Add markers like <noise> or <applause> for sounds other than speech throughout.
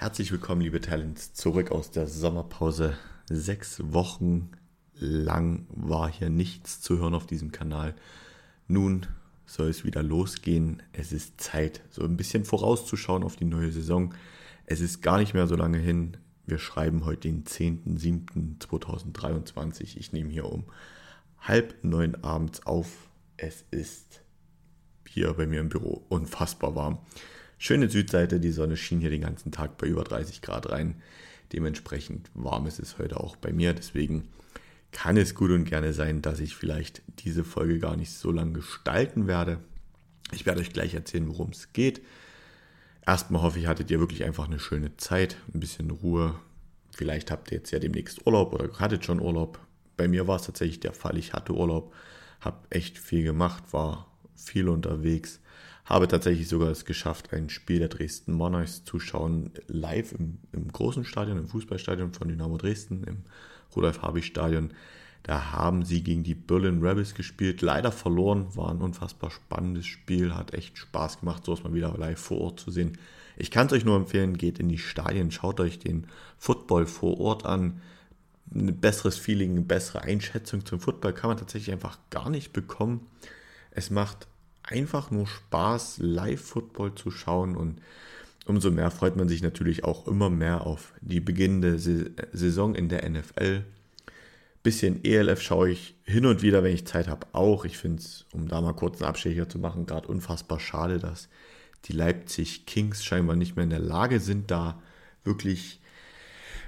Herzlich willkommen, liebe Talents, zurück aus der Sommerpause. Sechs Wochen lang war hier nichts zu hören auf diesem Kanal. Nun soll es wieder losgehen. Es ist Zeit, so ein bisschen vorauszuschauen auf die neue Saison. Es ist gar nicht mehr so lange hin. Wir schreiben heute den 10.07.2023. Ich nehme hier um halb neun abends auf. Es ist hier bei mir im Büro unfassbar warm. Schöne Südseite, die Sonne schien hier den ganzen Tag bei über 30 Grad rein. Dementsprechend warm ist es heute auch bei mir. Deswegen kann es gut und gerne sein, dass ich vielleicht diese Folge gar nicht so lange gestalten werde. Ich werde euch gleich erzählen, worum es geht. Erstmal hoffe ich, hattet ihr wirklich einfach eine schöne Zeit, ein bisschen Ruhe. Vielleicht habt ihr jetzt ja demnächst Urlaub oder hattet schon Urlaub. Bei mir war es tatsächlich der Fall. Ich hatte Urlaub, habe echt viel gemacht, war viel unterwegs habe tatsächlich sogar es geschafft, ein Spiel der Dresden Monarchs zu schauen, live im, im großen Stadion, im Fußballstadion von Dynamo Dresden, im Rudolf-Habich-Stadion. Da haben sie gegen die Berlin Rebels gespielt, leider verloren, war ein unfassbar spannendes Spiel, hat echt Spaß gemacht, sowas mal wieder live vor Ort zu sehen. Ich kann es euch nur empfehlen, geht in die Stadien, schaut euch den Football vor Ort an. Ein besseres Feeling, eine bessere Einschätzung zum Football kann man tatsächlich einfach gar nicht bekommen. Es macht einfach nur Spaß, Live-Football zu schauen und umso mehr freut man sich natürlich auch immer mehr auf die beginnende Saison in der NFL. Bisschen ELF schaue ich hin und wieder, wenn ich Zeit habe, auch. Ich finde es, um da mal kurz einen Abstecher zu machen, gerade unfassbar schade, dass die Leipzig Kings scheinbar nicht mehr in der Lage sind, da wirklich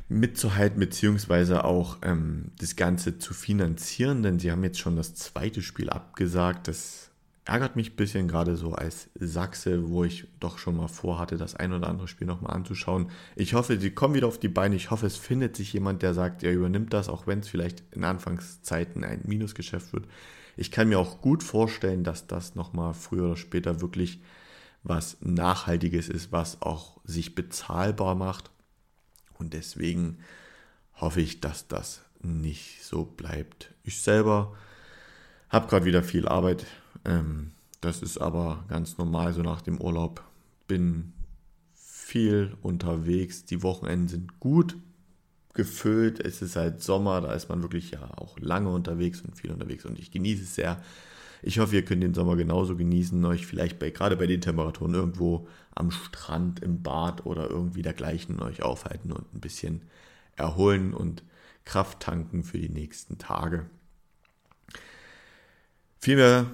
mitzuhalten, beziehungsweise auch ähm, das Ganze zu finanzieren, denn sie haben jetzt schon das zweite Spiel abgesagt. Das ärgert mich ein bisschen, gerade so als Sachse, wo ich doch schon mal vorhatte, das ein oder andere Spiel nochmal anzuschauen. Ich hoffe, sie kommen wieder auf die Beine. Ich hoffe, es findet sich jemand, der sagt, er übernimmt das, auch wenn es vielleicht in Anfangszeiten ein Minusgeschäft wird. Ich kann mir auch gut vorstellen, dass das nochmal früher oder später wirklich was Nachhaltiges ist, was auch sich bezahlbar macht. Und deswegen hoffe ich, dass das nicht so bleibt. Ich selber habe gerade wieder viel Arbeit ähm, das ist aber ganz normal so nach dem Urlaub. Bin viel unterwegs. Die Wochenenden sind gut gefüllt. Es ist halt Sommer, da ist man wirklich ja auch lange unterwegs und viel unterwegs und ich genieße es sehr. Ich hoffe, ihr könnt den Sommer genauso genießen, euch vielleicht bei, gerade bei den Temperaturen irgendwo am Strand, im Bad oder irgendwie dergleichen euch aufhalten und ein bisschen erholen und Kraft tanken für die nächsten Tage. Vielmehr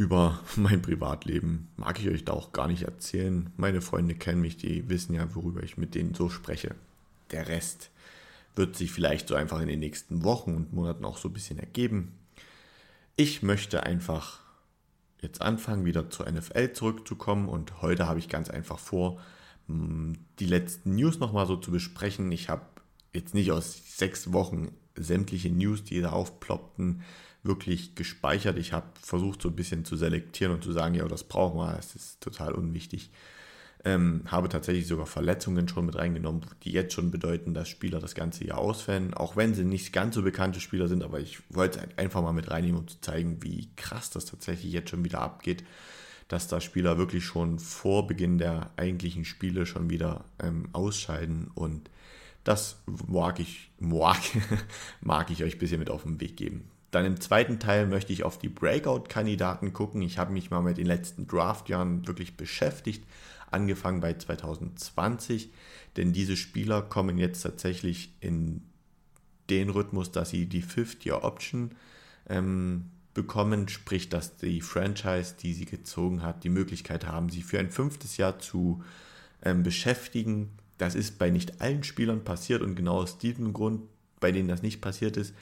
über <laughs> mein Privatleben mag ich euch da auch gar nicht erzählen. Meine Freunde kennen mich, die wissen ja, worüber ich mit denen so spreche. Der Rest wird sich vielleicht so einfach in den nächsten Wochen und Monaten auch so ein bisschen ergeben. Ich möchte einfach jetzt anfangen, wieder zur NFL zurückzukommen und heute habe ich ganz einfach vor, die letzten News nochmal so zu besprechen. Ich habe jetzt nicht aus sechs Wochen sämtliche News, die da aufploppten, wirklich gespeichert. Ich habe versucht, so ein bisschen zu selektieren und zu sagen, ja, das brauchen wir, das ist total unwichtig. Ähm, habe tatsächlich sogar Verletzungen schon mit reingenommen, die jetzt schon bedeuten, dass Spieler das ganze Jahr ausfallen, auch wenn sie nicht ganz so bekannte Spieler sind, aber ich wollte es einfach mal mit reinnehmen, um zu zeigen, wie krass das tatsächlich jetzt schon wieder abgeht, dass da Spieler wirklich schon vor Beginn der eigentlichen Spiele schon wieder ähm, ausscheiden und das mag ich, mag, <laughs> mag ich euch ein bisschen mit auf den Weg geben. Dann im zweiten Teil möchte ich auf die Breakout-Kandidaten gucken. Ich habe mich mal mit den letzten Draftjahren wirklich beschäftigt, angefangen bei 2020, denn diese Spieler kommen jetzt tatsächlich in den Rhythmus, dass sie die Fifth-Year-Option ähm, bekommen, sprich, dass die Franchise, die sie gezogen hat, die Möglichkeit haben, sie für ein fünftes Jahr zu ähm, beschäftigen. Das ist bei nicht allen Spielern passiert und genau aus diesem Grund, bei denen das nicht passiert ist,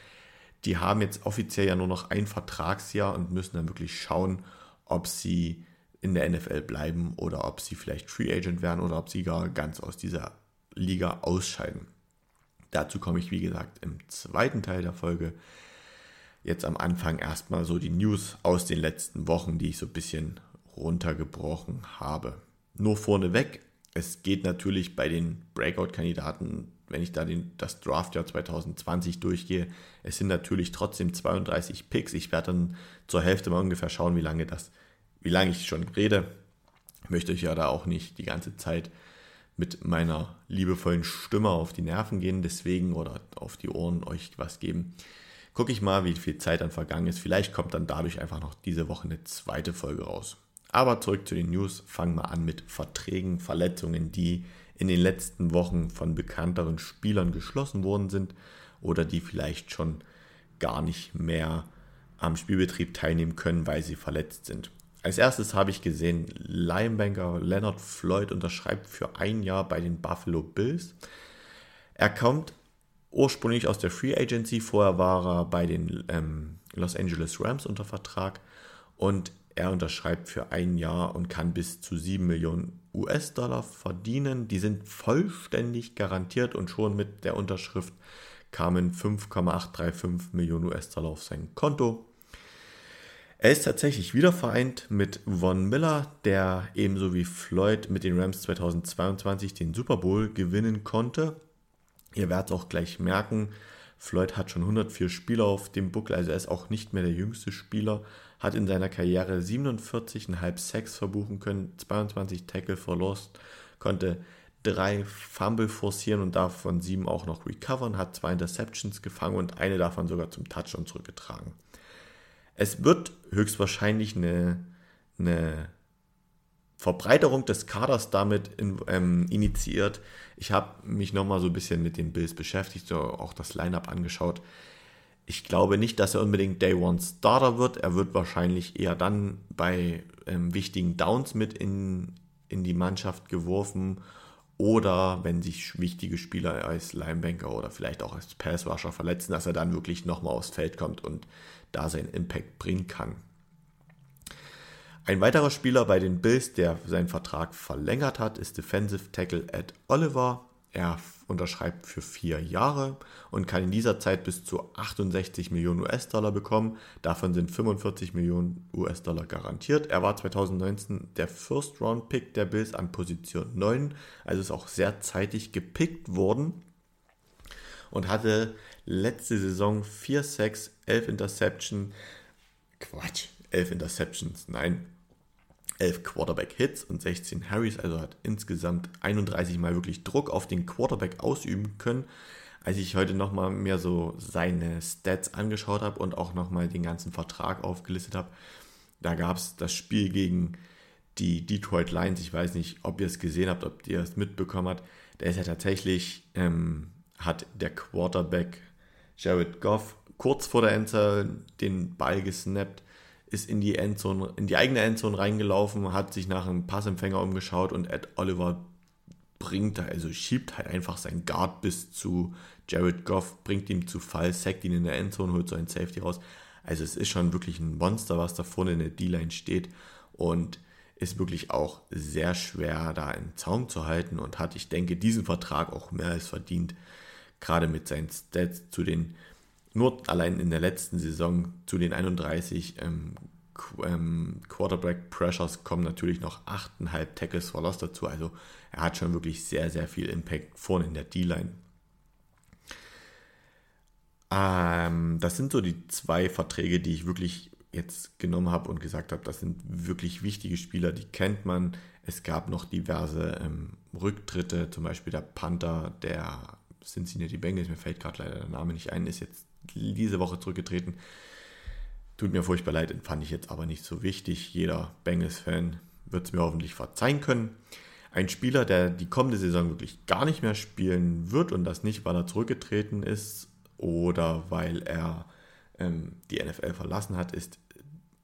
die haben jetzt offiziell ja nur noch ein Vertragsjahr und müssen dann wirklich schauen, ob sie in der NFL bleiben oder ob sie vielleicht Free Agent werden oder ob sie gar ganz aus dieser Liga ausscheiden. Dazu komme ich, wie gesagt, im zweiten Teil der Folge. Jetzt am Anfang erstmal so die News aus den letzten Wochen, die ich so ein bisschen runtergebrochen habe. Nur vorneweg, es geht natürlich bei den Breakout-Kandidaten wenn ich da den, das Draftjahr 2020 durchgehe, es sind natürlich trotzdem 32 Picks. Ich werde dann zur Hälfte mal ungefähr schauen, wie lange das, wie lange ich schon rede. Ich möchte euch ja da auch nicht die ganze Zeit mit meiner liebevollen Stimme auf die Nerven gehen, deswegen oder auf die Ohren euch was geben. Gucke ich mal, wie viel Zeit dann vergangen ist. Vielleicht kommt dann dadurch einfach noch diese Woche eine zweite Folge raus. Aber zurück zu den News. Fangen wir an mit Verträgen, Verletzungen, die in den letzten Wochen von bekannteren Spielern geschlossen worden sind oder die vielleicht schon gar nicht mehr am Spielbetrieb teilnehmen können, weil sie verletzt sind. Als erstes habe ich gesehen, Linebanker Leonard Floyd unterschreibt für ein Jahr bei den Buffalo Bills. Er kommt ursprünglich aus der Free Agency, vorher war er bei den ähm, Los Angeles Rams unter Vertrag und er unterschreibt für ein Jahr und kann bis zu 7 Millionen US-Dollar verdienen. Die sind vollständig garantiert und schon mit der Unterschrift kamen 5,835 Millionen US-Dollar auf sein Konto. Er ist tatsächlich wieder vereint mit Von Miller, der ebenso wie Floyd mit den Rams 2022 den Super Bowl gewinnen konnte. Ihr werdet auch gleich merken, Floyd hat schon 104 Spieler auf dem Buckel, also er ist auch nicht mehr der jüngste Spieler, hat in seiner Karriere 47,5 Sacks verbuchen können, 22 Tackle verlost, konnte drei Fumble forcieren und davon sieben auch noch recovern, hat zwei Interceptions gefangen und eine davon sogar zum Touchdown zurückgetragen. Es wird höchstwahrscheinlich eine, eine Verbreiterung des Kaders damit in, ähm, initiiert. Ich habe mich nochmal so ein bisschen mit den Bills beschäftigt, so auch das Lineup angeschaut. Ich glaube nicht, dass er unbedingt Day One Starter wird. Er wird wahrscheinlich eher dann bei ähm, wichtigen Downs mit in, in die Mannschaft geworfen oder wenn sich wichtige Spieler als Linebanker oder vielleicht auch als Passrusher verletzen, dass er dann wirklich nochmal aufs Feld kommt und da seinen Impact bringen kann. Ein weiterer Spieler bei den Bills, der seinen Vertrag verlängert hat, ist Defensive Tackle Ed Oliver. Er unterschreibt für vier Jahre und kann in dieser Zeit bis zu 68 Millionen US-Dollar bekommen. Davon sind 45 Millionen US-Dollar garantiert. Er war 2019 der First-Round-Pick der Bills an Position 9, also ist auch sehr zeitig gepickt worden und hatte letzte Saison 4 Sacks, 11 Interceptions, Quatsch, 11 Interceptions, nein, 11 Quarterback-Hits und 16 Harrys, also hat insgesamt 31 Mal wirklich Druck auf den Quarterback ausüben können. Als ich heute nochmal mir so seine Stats angeschaut habe und auch nochmal den ganzen Vertrag aufgelistet habe, da gab es das Spiel gegen die Detroit Lions. Ich weiß nicht, ob ihr es gesehen habt, ob ihr es mitbekommen habt. Der ist ja tatsächlich, ähm, hat der Quarterback Jared Goff kurz vor der Endzone den Ball gesnappt, ist in die Endzone, in die eigene Endzone reingelaufen, hat sich nach einem Passempfänger umgeschaut und Ed Oliver bringt da, also schiebt halt einfach sein Guard bis zu Jared Goff, bringt ihm zu Fall, sackt ihn in der Endzone, holt so ein Safety raus. Also es ist schon wirklich ein Monster, was da vorne in der D-Line steht und ist wirklich auch sehr schwer da im Zaum zu halten und hat, ich denke, diesen Vertrag auch mehr als verdient gerade mit seinen Stats zu den, nur allein in der letzten Saison zu den 31 ähm, ähm, Quarterback Pressures kommen natürlich noch 8,5 Tackles for Loss dazu. Also er hat schon wirklich sehr, sehr viel Impact vorne in der D-Line. Ähm, das sind so die zwei Verträge, die ich wirklich jetzt genommen habe und gesagt habe, das sind wirklich wichtige Spieler, die kennt man. Es gab noch diverse ähm, Rücktritte, zum Beispiel der Panther, der Cincinnati Bengals, mir fällt gerade leider der Name nicht ein, ist jetzt diese Woche zurückgetreten. Tut mir furchtbar leid, fand ich jetzt aber nicht so wichtig. Jeder Bengals-Fan wird es mir hoffentlich verzeihen können. Ein Spieler, der die kommende Saison wirklich gar nicht mehr spielen wird und das nicht, weil er zurückgetreten ist oder weil er ähm, die NFL verlassen hat, ist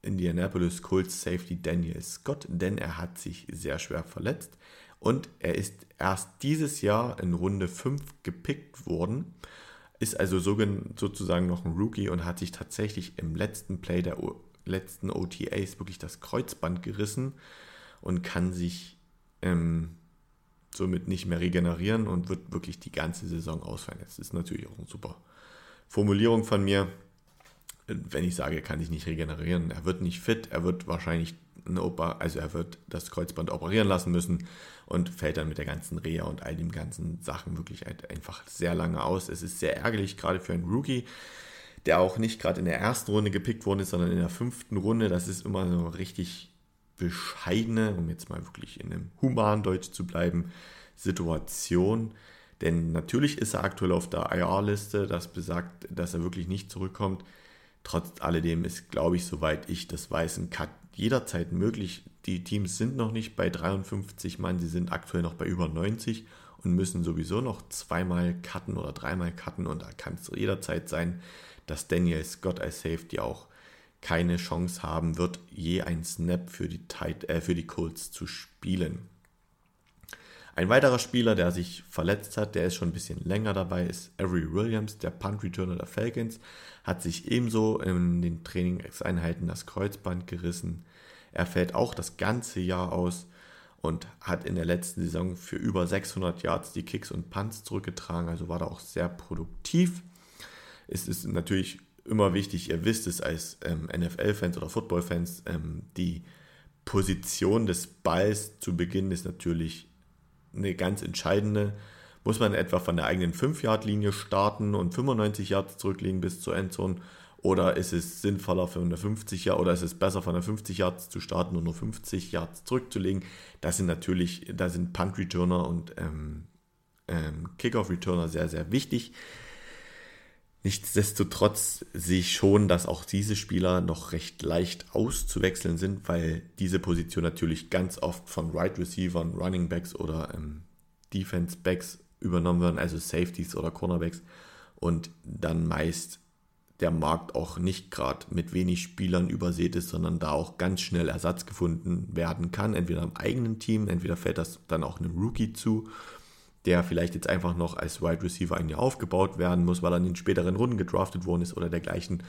Indianapolis Colts Safety Daniel Scott, denn er hat sich sehr schwer verletzt und er ist erst dieses Jahr in Runde 5 gepickt worden, ist also sozusagen noch ein Rookie und hat sich tatsächlich im letzten Play der letzten OTAs wirklich das Kreuzband gerissen und kann sich ähm, somit nicht mehr regenerieren und wird wirklich die ganze Saison ausfallen. Das ist natürlich auch eine super Formulierung von mir. Wenn ich sage, er kann sich nicht regenerieren, er wird nicht fit, er wird wahrscheinlich eine Oper, also er wird das Kreuzband operieren lassen müssen und fällt dann mit der ganzen Reha und all den ganzen Sachen wirklich einfach sehr lange aus. Es ist sehr ärgerlich, gerade für einen Rookie, der auch nicht gerade in der ersten Runde gepickt worden ist, sondern in der fünften Runde. Das ist immer so richtig bescheidene, um jetzt mal wirklich in einem humanen Deutsch zu bleiben, Situation. Denn natürlich ist er aktuell auf der IR-Liste, das besagt, dass er wirklich nicht zurückkommt. Trotz alledem ist, glaube ich, soweit ich das weiß, ein Cut jederzeit möglich. Die Teams sind noch nicht bei 53 Mann, sie sind aktuell noch bei über 90 und müssen sowieso noch zweimal cutten oder dreimal cutten und da kann es jederzeit sein, dass Daniel Scott als Safety auch keine Chance haben wird, je ein Snap für die, Tight, äh, für die Colts zu spielen. Ein weiterer Spieler, der sich verletzt hat, der ist schon ein bisschen länger dabei, ist Avery Williams, der Punt Returner der Falcons, hat sich ebenso in den Trainingseinheiten das Kreuzband gerissen. Er fällt auch das ganze Jahr aus und hat in der letzten Saison für über 600 Yards die Kicks und Punts zurückgetragen, also war da auch sehr produktiv. Es ist natürlich immer wichtig, ihr wisst es als ähm, NFL-Fans oder Football-Fans, ähm, die Position des Balls zu Beginn ist natürlich eine ganz entscheidende. Muss man etwa von der eigenen 5-Yard-Linie starten und 95 Yards zurücklegen bis zur Endzone? Oder ist es sinnvoller von der 50 Yards oder ist es besser von der 50 Yards zu starten und nur 50 Yards zurückzulegen? Das sind natürlich, da sind Punt-Returner und ähm, ähm, Kickoff-Returner sehr, sehr wichtig. Nichtsdestotrotz sehe ich schon, dass auch diese Spieler noch recht leicht auszuwechseln sind, weil diese Position natürlich ganz oft von Right Receivern, Running Backs oder ähm, Defense Backs übernommen werden, also Safeties oder Cornerbacks und dann meist der Markt auch nicht gerade mit wenig Spielern übersät ist, sondern da auch ganz schnell Ersatz gefunden werden kann, entweder im eigenen Team, entweder fällt das dann auch einem Rookie zu der vielleicht jetzt einfach noch als Wide Receiver ein Jahr aufgebaut werden muss, weil er in den späteren Runden gedraftet worden ist oder dergleichen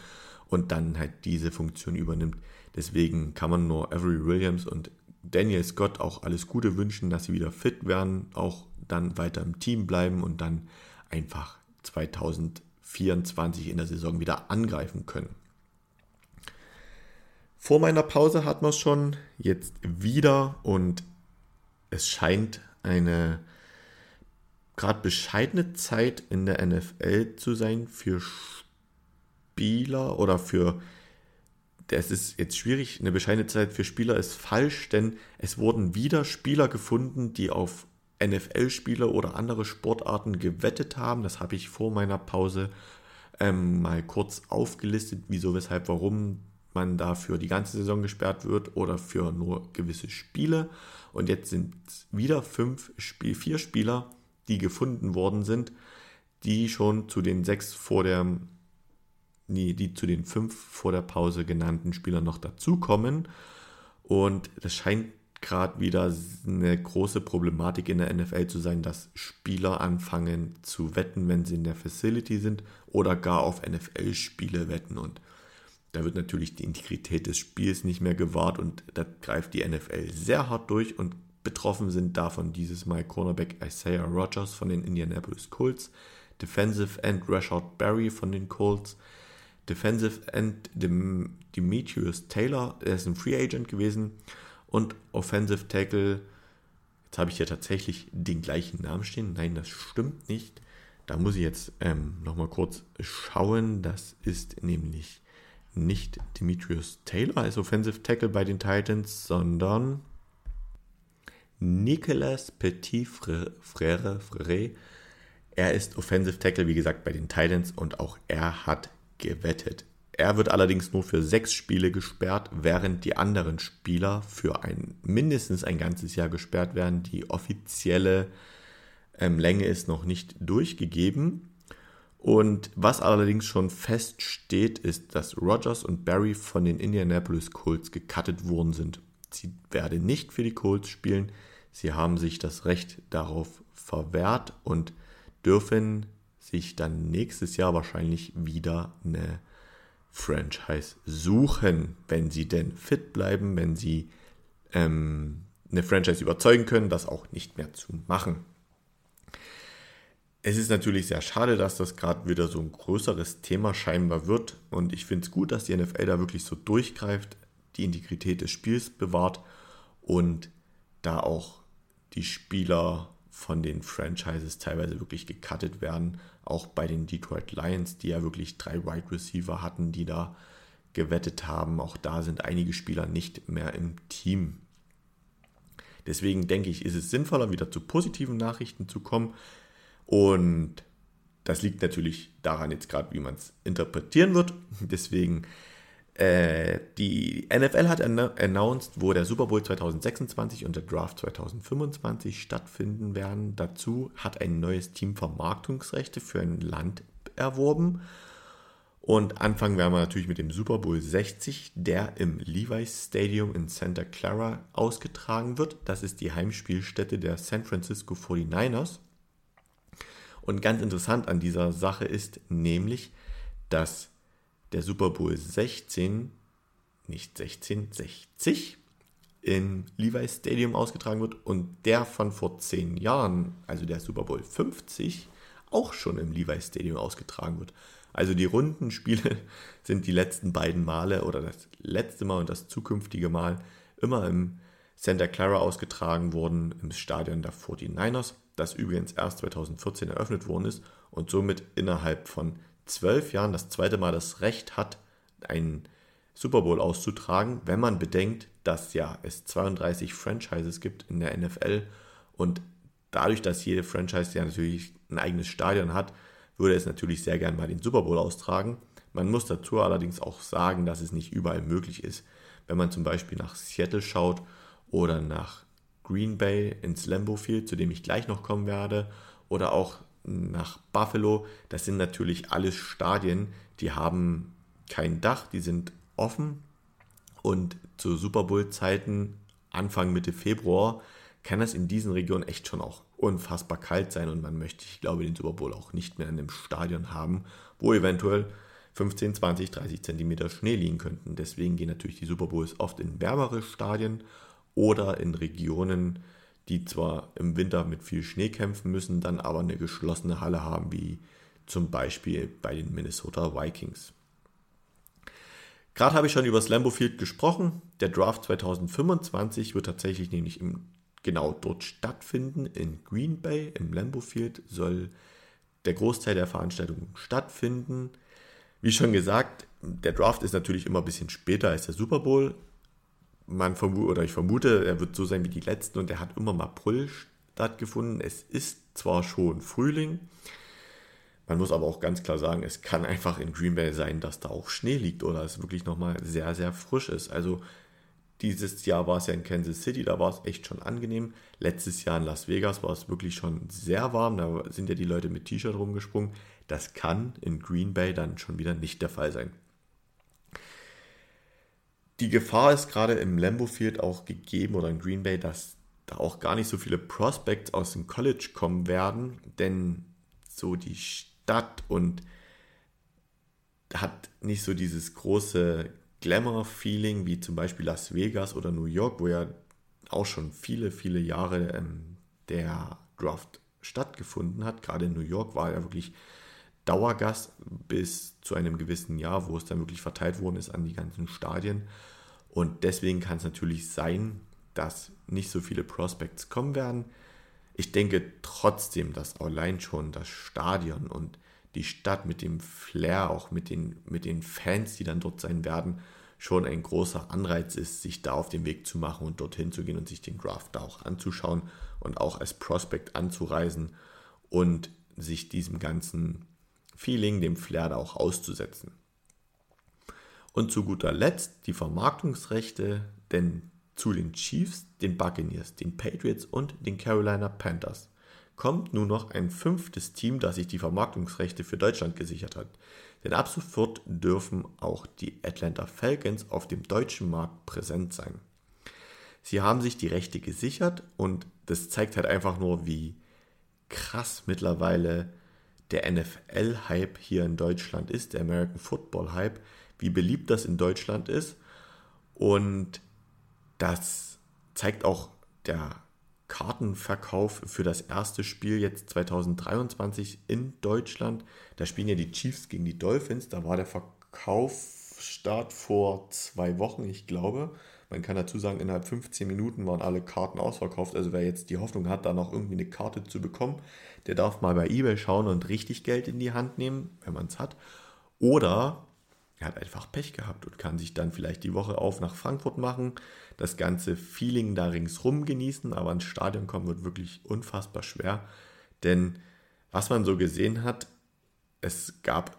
und dann halt diese Funktion übernimmt. Deswegen kann man nur Avery Williams und Daniel Scott auch alles Gute wünschen, dass sie wieder fit werden, auch dann weiter im Team bleiben und dann einfach 2024 in der Saison wieder angreifen können. Vor meiner Pause hat man es schon, jetzt wieder und es scheint eine gerade bescheidene Zeit in der NFL zu sein für Spieler oder für das ist jetzt schwierig, eine bescheidene Zeit für Spieler ist falsch, denn es wurden wieder Spieler gefunden, die auf NFL-Spieler oder andere Sportarten gewettet haben. Das habe ich vor meiner Pause ähm, mal kurz aufgelistet, wieso, weshalb, warum man dafür die ganze Saison gesperrt wird oder für nur gewisse Spiele. Und jetzt sind wieder fünf, vier Spieler, die gefunden worden sind, die schon zu den sechs vor der, nee, die zu den fünf vor der Pause genannten Spielern noch dazukommen. Und das scheint gerade wieder eine große Problematik in der NFL zu sein, dass Spieler anfangen zu wetten, wenn sie in der Facility sind oder gar auf NFL-Spiele wetten. Und da wird natürlich die Integrität des Spiels nicht mehr gewahrt und da greift die NFL sehr hart durch und Betroffen sind davon dieses Mal Cornerback Isaiah Rogers von den Indianapolis Colts, Defensive End Rashard Berry von den Colts, Defensive End Dem Demetrius Taylor, er ist ein Free Agent gewesen, und Offensive Tackle, jetzt habe ich hier tatsächlich den gleichen Namen stehen, nein, das stimmt nicht. Da muss ich jetzt ähm, nochmal kurz schauen, das ist nämlich nicht Demetrius Taylor als Offensive Tackle bei den Titans, sondern Nicolas Petit Frère, er ist Offensive Tackle, wie gesagt, bei den Titans. Und auch er hat gewettet. Er wird allerdings nur für sechs Spiele gesperrt, während die anderen Spieler für ein mindestens ein ganzes Jahr gesperrt werden. Die offizielle ähm, Länge ist noch nicht durchgegeben. Und was allerdings schon feststeht, ist, dass Rogers und Barry von den Indianapolis Colts gecuttet worden sind. Sie werden nicht für die Colts spielen. Sie haben sich das Recht darauf verwehrt und dürfen sich dann nächstes Jahr wahrscheinlich wieder eine Franchise suchen, wenn sie denn fit bleiben, wenn sie ähm, eine Franchise überzeugen können, das auch nicht mehr zu machen. Es ist natürlich sehr schade, dass das gerade wieder so ein größeres Thema scheinbar wird und ich finde es gut, dass die NFL da wirklich so durchgreift die Integrität des Spiels bewahrt und da auch die Spieler von den Franchises teilweise wirklich gecuttet werden. Auch bei den Detroit Lions, die ja wirklich drei Wide Receiver hatten, die da gewettet haben. Auch da sind einige Spieler nicht mehr im Team. Deswegen denke ich, ist es sinnvoller, wieder zu positiven Nachrichten zu kommen. Und das liegt natürlich daran jetzt gerade, wie man es interpretieren wird. Deswegen, äh, die NFL hat announced, wo der Super Bowl 2026 und der Draft 2025 stattfinden werden. Dazu hat ein neues Team Vermarktungsrechte für ein Land erworben. Und anfangen werden wir natürlich mit dem Super Bowl 60, der im Levi's Stadium in Santa Clara ausgetragen wird. Das ist die Heimspielstätte der San Francisco 49ers. Und ganz interessant an dieser Sache ist nämlich, dass der Super Bowl 16, nicht 16, 60 im Levi's Stadium ausgetragen wird und der von vor zehn Jahren, also der Super Bowl 50, auch schon im Levi's Stadium ausgetragen wird. Also die runden Spiele <laughs> sind die letzten beiden Male oder das letzte Mal und das zukünftige Mal immer im Santa Clara ausgetragen worden, im Stadion der 49ers, das übrigens erst 2014 eröffnet worden ist und somit innerhalb von zwölf Jahren das zweite Mal das Recht hat, einen Super Bowl auszutragen, wenn man bedenkt, dass ja es 32 Franchises gibt in der NFL und dadurch, dass jede Franchise ja natürlich ein eigenes Stadion hat, würde es natürlich sehr gern mal den Super Bowl austragen. Man muss dazu allerdings auch sagen, dass es nicht überall möglich ist. Wenn man zum Beispiel nach Seattle schaut oder nach Green Bay ins Lambeau Field, zu dem ich gleich noch kommen werde, oder auch nach Buffalo, das sind natürlich alles Stadien, die haben kein Dach, die sind offen. Und zu Super Bowl Zeiten Anfang Mitte Februar kann das in diesen Regionen echt schon auch unfassbar kalt sein. Und man möchte, ich glaube, den Super Bowl auch nicht mehr in einem Stadion haben, wo eventuell 15, 20, 30 Zentimeter Schnee liegen könnten. Deswegen gehen natürlich die Super Bowls oft in wärmere Stadien oder in Regionen, die zwar im Winter mit viel Schnee kämpfen müssen, dann aber eine geschlossene Halle haben, wie zum Beispiel bei den Minnesota Vikings. Gerade habe ich schon über das Lambeau Field gesprochen. Der Draft 2025 wird tatsächlich nämlich im genau dort stattfinden. In Green Bay im Lambeau Field soll der Großteil der Veranstaltung stattfinden. Wie schon gesagt, der Draft ist natürlich immer ein bisschen später als der Super Bowl. Man vermutet, oder ich vermute, er wird so sein wie die letzten und er hat immer im April stattgefunden. Es ist zwar schon Frühling, man muss aber auch ganz klar sagen, es kann einfach in Green Bay sein, dass da auch Schnee liegt oder es wirklich nochmal sehr, sehr frisch ist. Also dieses Jahr war es ja in Kansas City, da war es echt schon angenehm. Letztes Jahr in Las Vegas war es wirklich schon sehr warm, da sind ja die Leute mit T-Shirt rumgesprungen. Das kann in Green Bay dann schon wieder nicht der Fall sein. Die Gefahr ist gerade im Lambeau Field auch gegeben oder in Green Bay, dass da auch gar nicht so viele Prospects aus dem College kommen werden, denn so die Stadt und hat nicht so dieses große Glamour-Feeling wie zum Beispiel Las Vegas oder New York, wo ja auch schon viele, viele Jahre ähm, der Draft stattgefunden hat. Gerade in New York war er wirklich Dauergast bis zu einem gewissen Jahr, wo es dann wirklich verteilt worden ist an die ganzen Stadien. Und deswegen kann es natürlich sein, dass nicht so viele Prospects kommen werden. Ich denke trotzdem, dass allein schon das Stadion und die Stadt mit dem Flair, auch mit den, mit den Fans, die dann dort sein werden, schon ein großer Anreiz ist, sich da auf den Weg zu machen und dorthin zu gehen und sich den Draft da auch anzuschauen und auch als Prospect anzureisen und sich diesem ganzen Feeling, dem Flair da auch auszusetzen. Und zu guter Letzt die Vermarktungsrechte, denn zu den Chiefs, den Buccaneers, den Patriots und den Carolina Panthers kommt nun noch ein fünftes Team, das sich die Vermarktungsrechte für Deutschland gesichert hat. Denn ab sofort dürfen auch die Atlanta Falcons auf dem deutschen Markt präsent sein. Sie haben sich die Rechte gesichert und das zeigt halt einfach nur, wie krass mittlerweile der NFL-Hype hier in Deutschland ist, der American Football-Hype, wie beliebt das in Deutschland ist. Und das zeigt auch der Kartenverkauf für das erste Spiel jetzt 2023 in Deutschland. Da spielen ja die Chiefs gegen die Dolphins. Da war der Verkaufsstart vor zwei Wochen, ich glaube. Man kann dazu sagen, innerhalb 15 Minuten waren alle Karten ausverkauft. Also wer jetzt die Hoffnung hat, da noch irgendwie eine Karte zu bekommen, der darf mal bei eBay schauen und richtig Geld in die Hand nehmen, wenn man es hat. Oder er hat einfach Pech gehabt und kann sich dann vielleicht die Woche auf nach Frankfurt machen, das ganze Feeling da ringsrum genießen, aber ins Stadion kommen wird wirklich unfassbar schwer. Denn was man so gesehen hat, es gab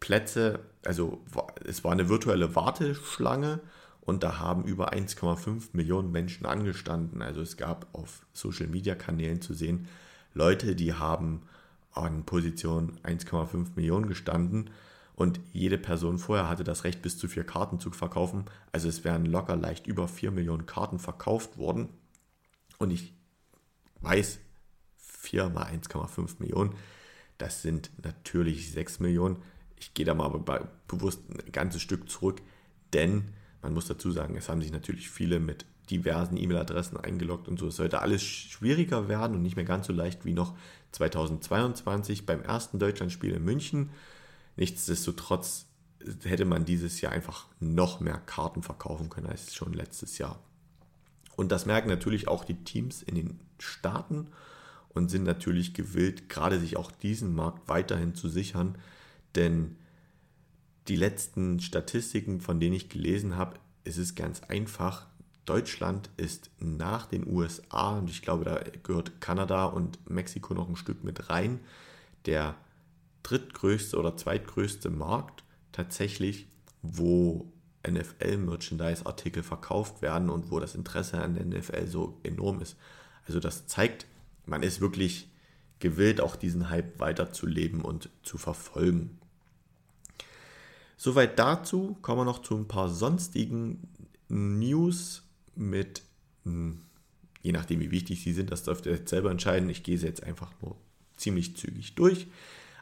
Plätze, also es war eine virtuelle Warteschlange und da haben über 1,5 Millionen Menschen angestanden. Also es gab auf Social-Media-Kanälen zu sehen, Leute, die haben an Position 1,5 Millionen gestanden und jede Person vorher hatte das Recht, bis zu vier Karten zu verkaufen. Also es wären locker leicht über 4 Millionen Karten verkauft worden. Und ich weiß, 4 mal 1,5 Millionen, das sind natürlich 6 Millionen. Ich gehe da mal bewusst ein ganzes Stück zurück, denn man muss dazu sagen, es haben sich natürlich viele mit diversen E-Mail-Adressen eingeloggt und so. Es sollte alles schwieriger werden und nicht mehr ganz so leicht wie noch 2022 beim ersten Deutschlandspiel in München. Nichtsdestotrotz hätte man dieses Jahr einfach noch mehr Karten verkaufen können als schon letztes Jahr. Und das merken natürlich auch die Teams in den Staaten und sind natürlich gewillt, gerade sich auch diesen Markt weiterhin zu sichern. Denn die letzten Statistiken, von denen ich gelesen habe, ist es ganz einfach. Deutschland ist nach den USA, und ich glaube, da gehört Kanada und Mexiko noch ein Stück mit rein, der drittgrößte oder zweitgrößte Markt tatsächlich, wo NFL-Merchandise-Artikel verkauft werden und wo das Interesse an NFL so enorm ist. Also das zeigt, man ist wirklich gewillt, auch diesen Hype weiterzuleben und zu verfolgen. Soweit dazu kommen wir noch zu ein paar sonstigen News mit, hm, je nachdem wie wichtig sie sind, das dürft ihr jetzt selber entscheiden. Ich gehe sie jetzt einfach nur ziemlich zügig durch.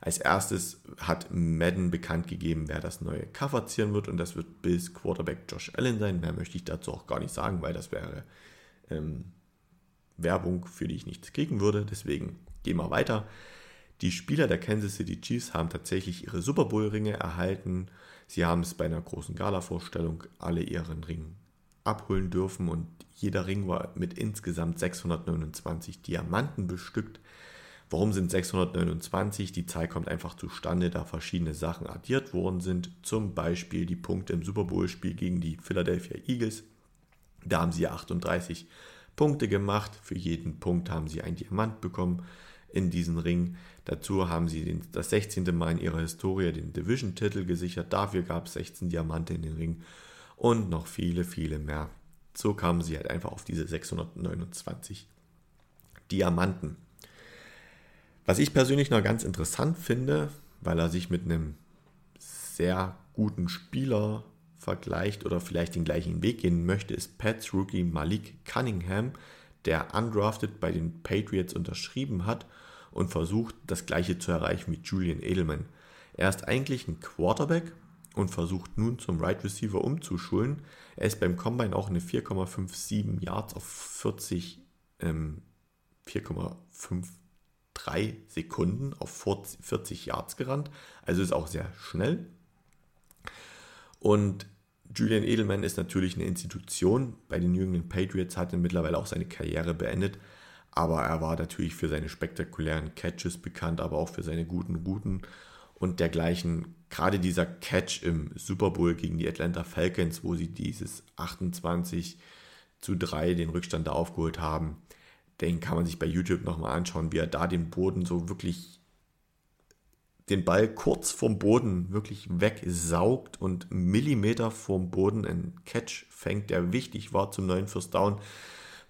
Als erstes hat Madden bekannt gegeben, wer das neue Cover zieren wird und das wird Bills Quarterback Josh Allen sein. Mehr möchte ich dazu auch gar nicht sagen, weil das wäre ähm, Werbung, für die ich nichts kriegen würde. Deswegen gehen wir weiter. Die Spieler der Kansas City Chiefs haben tatsächlich ihre Super Bowl-Ringe erhalten. Sie haben es bei einer großen Gala-Vorstellung alle ihren Ring abholen dürfen und jeder Ring war mit insgesamt 629 Diamanten bestückt. Warum sind 629? Die Zahl kommt einfach zustande, da verschiedene Sachen addiert worden sind. Zum Beispiel die Punkte im Super Bowl-Spiel gegen die Philadelphia Eagles. Da haben sie 38 Punkte gemacht. Für jeden Punkt haben sie ein Diamant bekommen in diesen Ring. Dazu haben sie den, das 16. Mal in ihrer Historie den Division-Titel gesichert. Dafür gab es 16 Diamante in den Ring und noch viele, viele mehr. So kamen sie halt einfach auf diese 629 Diamanten. Was ich persönlich noch ganz interessant finde, weil er sich mit einem sehr guten Spieler vergleicht oder vielleicht den gleichen Weg gehen möchte, ist Pats Rookie Malik Cunningham, der undrafted bei den Patriots unterschrieben hat und versucht, das gleiche zu erreichen wie Julian Edelman. Er ist eigentlich ein Quarterback und versucht nun zum Right Receiver umzuschulen. Er ist beim Combine auch eine 4,57 Yards auf 40, ähm, 4,5 drei Sekunden auf 40 Yards gerannt. Also ist auch sehr schnell. Und Julian Edelman ist natürlich eine Institution bei den New England Patriots, hat mittlerweile auch seine Karriere beendet. Aber er war natürlich für seine spektakulären Catches bekannt, aber auch für seine guten Routen und dergleichen. Gerade dieser Catch im Super Bowl gegen die Atlanta Falcons, wo sie dieses 28 zu 3 den Rückstand da aufgeholt haben, den kann man sich bei YouTube nochmal anschauen, wie er da den Boden so wirklich, den Ball kurz vom Boden wirklich wegsaugt und Millimeter vom Boden einen Catch fängt, der wichtig war zum neuen First Down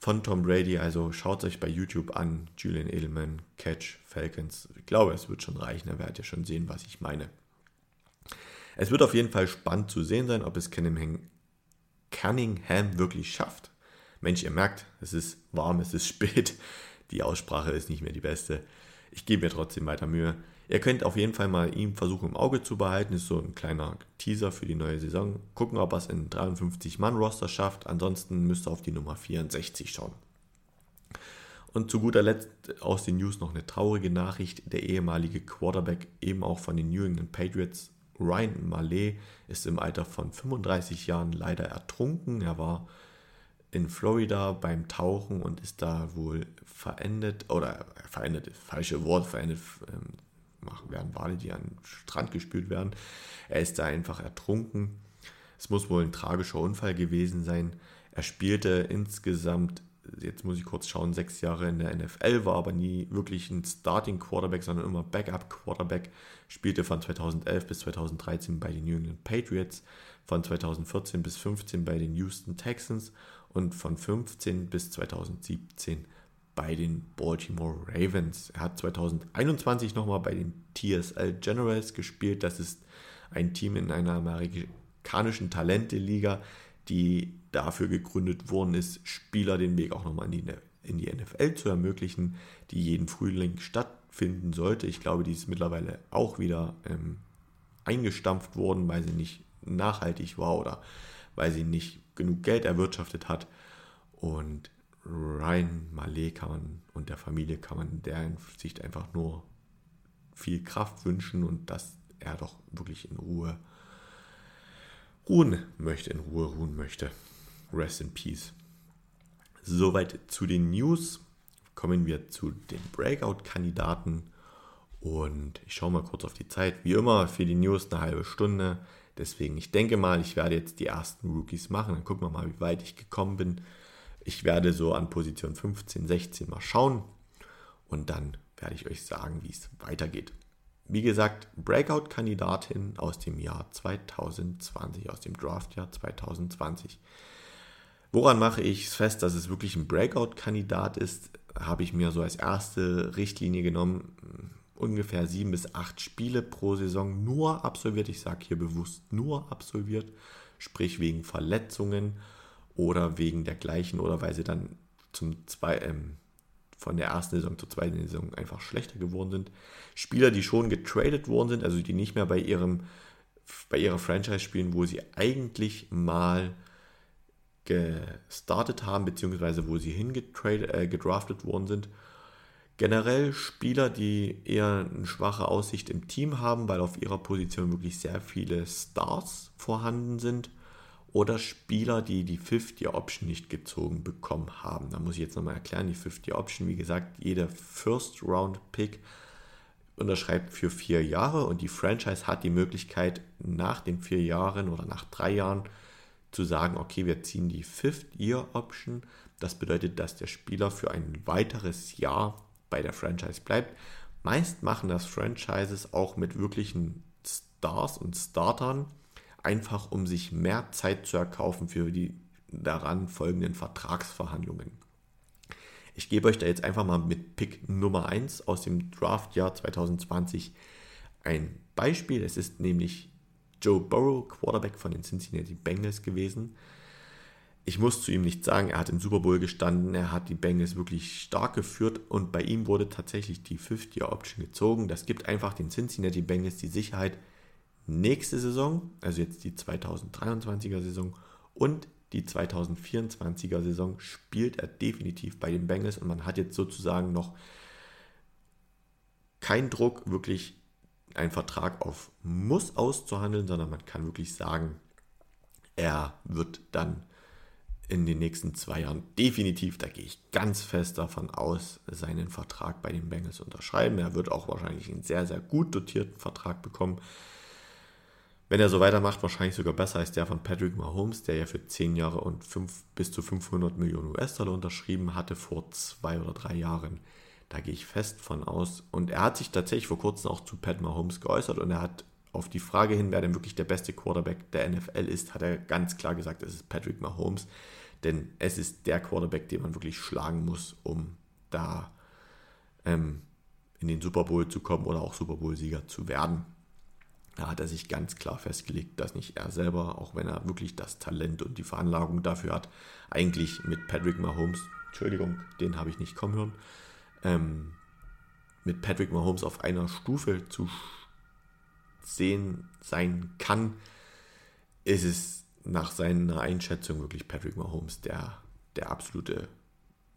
von Tom Brady. Also schaut euch bei YouTube an, Julian Edelman, Catch, Falcons. Ich glaube, es wird schon reichen, da werdet ihr schon sehen, was ich meine. Es wird auf jeden Fall spannend zu sehen sein, ob es Cunningham wirklich schafft, Mensch, ihr merkt, es ist warm, es ist <laughs> spät, die Aussprache ist nicht mehr die beste. Ich gebe mir trotzdem weiter Mühe. Ihr könnt auf jeden Fall mal ihn versuchen im Auge zu behalten. Ist so ein kleiner Teaser für die neue Saison. Gucken, ob er es in 53-Mann-Roster schafft. Ansonsten müsst ihr auf die Nummer 64 schauen. Und zu guter Letzt aus den News noch eine traurige Nachricht. Der ehemalige Quarterback, eben auch von den New England Patriots, Ryan Mallet, ist im Alter von 35 Jahren leider ertrunken. Er war in Florida beim Tauchen und ist da wohl verendet, oder verendet, falsche Wort, verendet, ähm, werden Wale, die an den Strand gespült werden. Er ist da einfach ertrunken. Es muss wohl ein tragischer Unfall gewesen sein. Er spielte insgesamt, jetzt muss ich kurz schauen, sechs Jahre in der NFL, war aber nie wirklich ein Starting Quarterback, sondern immer Backup Quarterback. Spielte von 2011 bis 2013 bei den New England Patriots, von 2014 bis 2015 bei den Houston Texans und von 2015 bis 2017 bei den Baltimore Ravens. Er hat 2021 nochmal bei den TSL Generals gespielt. Das ist ein Team in einer amerikanischen Talente-Liga, die dafür gegründet worden ist, Spieler den Weg auch nochmal in die, in die NFL zu ermöglichen, die jeden Frühling stattfinden sollte. Ich glaube, die ist mittlerweile auch wieder ähm, eingestampft worden, weil sie nicht nachhaltig war oder weil sie nicht genug Geld erwirtschaftet hat. Und Ryan Malé kann man und der Familie kann man in der Sicht einfach nur viel Kraft wünschen und dass er doch wirklich in Ruhe ruhen möchte, in Ruhe ruhen möchte. Rest in Peace. Soweit zu den News. Kommen wir zu den Breakout-Kandidaten. Und ich schaue mal kurz auf die Zeit. Wie immer für die News eine halbe Stunde. Deswegen, ich denke mal, ich werde jetzt die ersten Rookies machen. Dann gucken wir mal, wie weit ich gekommen bin. Ich werde so an Position 15, 16 mal schauen. Und dann werde ich euch sagen, wie es weitergeht. Wie gesagt, Breakout-Kandidatin aus dem Jahr 2020, aus dem Draftjahr 2020. Woran mache ich es fest, dass es wirklich ein Breakout-Kandidat ist? Habe ich mir so als erste Richtlinie genommen, ungefähr sieben bis acht Spiele pro Saison nur absolviert. Ich sage hier bewusst nur absolviert, sprich wegen Verletzungen oder wegen der gleichen oder weil sie dann zum zwei, ähm, von der ersten Saison zur zweiten Saison einfach schlechter geworden sind. Spieler, die schon getradet worden sind, also die nicht mehr bei ihrem bei ihrer Franchise spielen, wo sie eigentlich mal gestartet haben, beziehungsweise wo sie hingedraftet äh, worden sind. Generell Spieler, die eher eine schwache Aussicht im Team haben, weil auf ihrer Position wirklich sehr viele Stars vorhanden sind oder Spieler, die die 50-Option nicht gezogen bekommen haben. Da muss ich jetzt nochmal erklären, die 50-Option, wie gesagt, jeder First-Round-Pick unterschreibt für vier Jahre und die Franchise hat die Möglichkeit, nach den vier Jahren oder nach drei Jahren zu sagen, okay, wir ziehen die Fifth-Year-Option. Das bedeutet, dass der Spieler für ein weiteres Jahr bei der Franchise bleibt. Meist machen das Franchises auch mit wirklichen Stars und Startern, einfach um sich mehr Zeit zu erkaufen für die daran folgenden Vertragsverhandlungen. Ich gebe euch da jetzt einfach mal mit Pick Nummer 1 aus dem Draftjahr 2020 ein Beispiel. Es ist nämlich Joe Burrow, Quarterback von den Cincinnati Bengals gewesen. Ich muss zu ihm nicht sagen, er hat im Super Bowl gestanden, er hat die Bengals wirklich stark geführt und bei ihm wurde tatsächlich die 50-Year-Option gezogen. Das gibt einfach den Cincinnati Bengals die Sicherheit, nächste Saison, also jetzt die 2023er Saison und die 2024er Saison spielt er definitiv bei den Bengals und man hat jetzt sozusagen noch keinen Druck, wirklich einen Vertrag auf Muss auszuhandeln, sondern man kann wirklich sagen, er wird dann in den nächsten zwei Jahren definitiv, da gehe ich ganz fest davon aus, seinen Vertrag bei den Bengals unterschreiben. Er wird auch wahrscheinlich einen sehr, sehr gut dotierten Vertrag bekommen wenn er so weitermacht, wahrscheinlich sogar besser als der von Patrick Mahomes, der ja für 10 Jahre und 5, bis zu 500 Millionen US-Dollar unterschrieben hatte vor zwei oder drei Jahren. Da gehe ich fest von aus. Und er hat sich tatsächlich vor kurzem auch zu Pat Mahomes geäußert und er hat auf die Frage hin, wer denn wirklich der beste Quarterback der NFL ist, hat er ganz klar gesagt, es ist Patrick Mahomes. Denn es ist der Quarterback, den man wirklich schlagen muss, um da ähm, in den Super Bowl zu kommen oder auch Super Bowl-Sieger zu werden. Da hat er sich ganz klar festgelegt, dass nicht er selber, auch wenn er wirklich das Talent und die Veranlagung dafür hat, eigentlich mit Patrick Mahomes, Entschuldigung, den habe ich nicht kommen hören, ähm, mit Patrick Mahomes auf einer Stufe zu sehen sein kann, ist es nach seiner Einschätzung wirklich Patrick Mahomes, der der absolute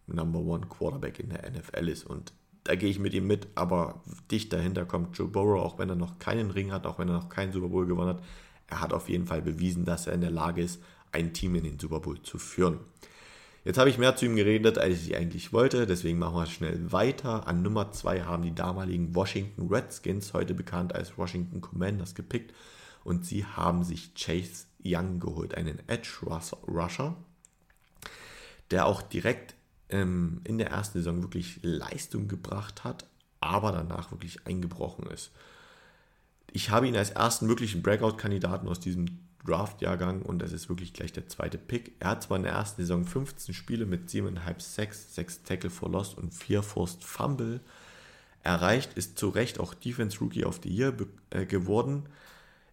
Number One Quarterback in der NFL ist. Und da gehe ich mit ihm mit, aber dicht dahinter kommt Joe Burrow, auch wenn er noch keinen Ring hat, auch wenn er noch keinen Super Bowl gewonnen hat. Er hat auf jeden Fall bewiesen, dass er in der Lage ist, ein Team in den Super Bowl zu führen. Jetzt habe ich mehr zu ihm geredet, als ich eigentlich wollte, deswegen machen wir schnell weiter. An Nummer 2 haben die damaligen Washington Redskins, heute bekannt als Washington Commanders, gepickt und sie haben sich Chase Young geholt, einen Edge Rusher, der auch direkt ähm, in der ersten Saison wirklich Leistung gebracht hat, aber danach wirklich eingebrochen ist. Ich habe ihn als ersten wirklichen Breakout-Kandidaten aus diesem Draft-Jahrgang und das ist wirklich gleich der zweite Pick. Er hat zwar in der ersten Saison 15 Spiele mit 7,5 Sacks, 6 Tackle for Loss und 4 Forced Fumble erreicht, ist zu Recht auch Defense Rookie of the Year äh, geworden.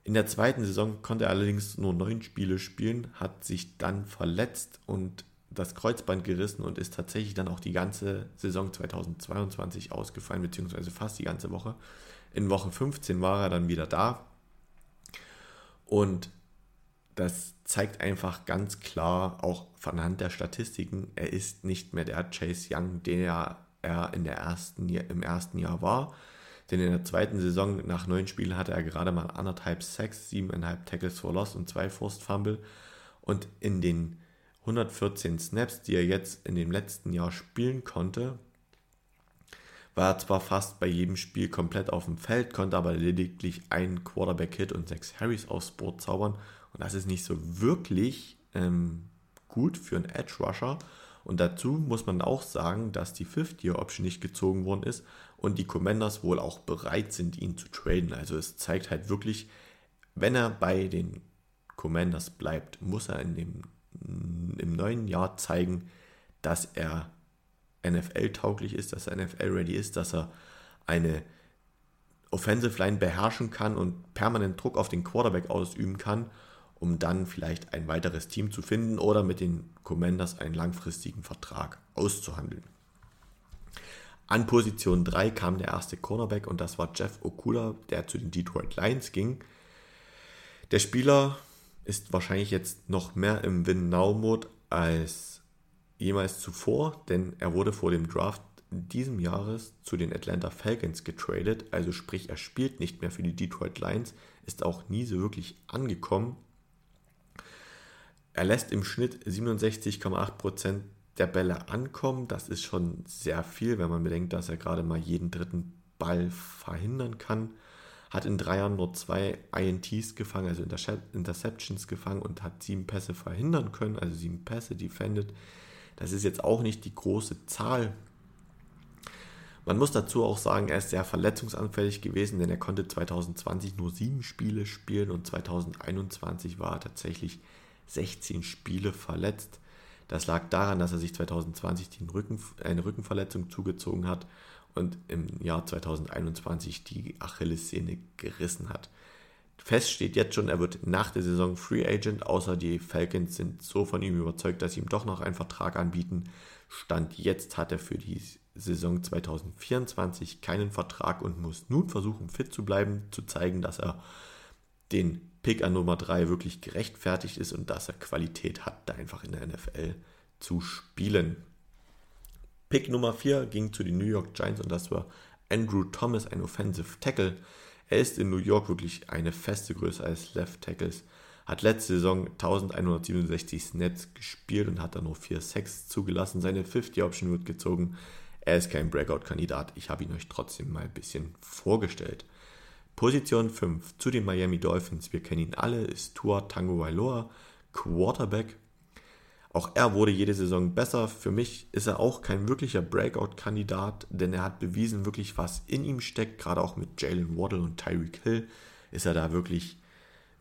In der zweiten Saison konnte er allerdings nur 9 Spiele spielen, hat sich dann verletzt und das Kreuzband gerissen und ist tatsächlich dann auch die ganze Saison 2022 ausgefallen, beziehungsweise fast die ganze Woche. In Woche 15 war er dann wieder da. Und das zeigt einfach ganz klar, auch von Hand der Statistiken, er ist nicht mehr der Chase Young, der er in der ersten, im ersten Jahr war. Denn in der zweiten Saison nach neun Spielen hatte er gerade mal anderthalb Sacks, siebeneinhalb Tackles for Loss und zwei Forced Fumble. Und in den 114 Snaps, die er jetzt in dem letzten Jahr spielen konnte, war er zwar fast bei jedem Spiel komplett auf dem Feld, konnte aber lediglich einen Quarterback-Hit und sechs Harrys aufs Board zaubern und das ist nicht so wirklich ähm, gut für einen Edge Rusher. Und dazu muss man auch sagen, dass die Fifth-Year-Option nicht gezogen worden ist und die Commanders wohl auch bereit sind, ihn zu traden. Also es zeigt halt wirklich, wenn er bei den Commanders bleibt, muss er in dem, im neuen Jahr zeigen, dass er NFL-tauglich ist, dass er NFL-ready ist, dass er eine Offensive Line beherrschen kann und permanent Druck auf den Quarterback ausüben kann um dann vielleicht ein weiteres Team zu finden oder mit den Commanders einen langfristigen Vertrag auszuhandeln. An Position 3 kam der erste Cornerback und das war Jeff Okuda, der zu den Detroit Lions ging. Der Spieler ist wahrscheinlich jetzt noch mehr im Win-Now-Mode als jemals zuvor, denn er wurde vor dem Draft diesem Jahres zu den Atlanta Falcons getradet, also sprich er spielt nicht mehr für die Detroit Lions, ist auch nie so wirklich angekommen er lässt im Schnitt 67,8% der Bälle ankommen. Das ist schon sehr viel, wenn man bedenkt, dass er gerade mal jeden dritten Ball verhindern kann. Hat in drei Jahren nur zwei INTs gefangen, also Interceptions gefangen und hat sieben Pässe verhindern können, also sieben Pässe defended. Das ist jetzt auch nicht die große Zahl. Man muss dazu auch sagen, er ist sehr verletzungsanfällig gewesen, denn er konnte 2020 nur sieben Spiele spielen und 2021 war er tatsächlich 16 Spiele verletzt. Das lag daran, dass er sich 2020 den Rücken, eine Rückenverletzung zugezogen hat und im Jahr 2021 die Achillessehne gerissen hat. Fest steht jetzt schon, er wird nach der Saison Free Agent, außer die Falcons sind so von ihm überzeugt, dass sie ihm doch noch einen Vertrag anbieten. Stand jetzt hat er für die Saison 2024 keinen Vertrag und muss nun versuchen, fit zu bleiben, zu zeigen, dass er den Pick an Nummer 3 wirklich gerechtfertigt ist und dass er Qualität hat, da einfach in der NFL zu spielen. Pick Nummer 4 ging zu den New York Giants und das war Andrew Thomas, ein Offensive Tackle. Er ist in New York wirklich eine feste Größe als Left Tackles. Hat letzte Saison 1167 Snaps gespielt und hat dann nur 4 Sacks zugelassen. Seine 50-Option wird gezogen. Er ist kein Breakout-Kandidat. Ich habe ihn euch trotzdem mal ein bisschen vorgestellt. Position 5 zu den Miami Dolphins, wir kennen ihn alle, ist Tua Tango Wailoa, Quarterback. Auch er wurde jede Saison besser. Für mich ist er auch kein wirklicher Breakout-Kandidat, denn er hat bewiesen wirklich, was in ihm steckt. Gerade auch mit Jalen Waddle und Tyreek Hill ist er da wirklich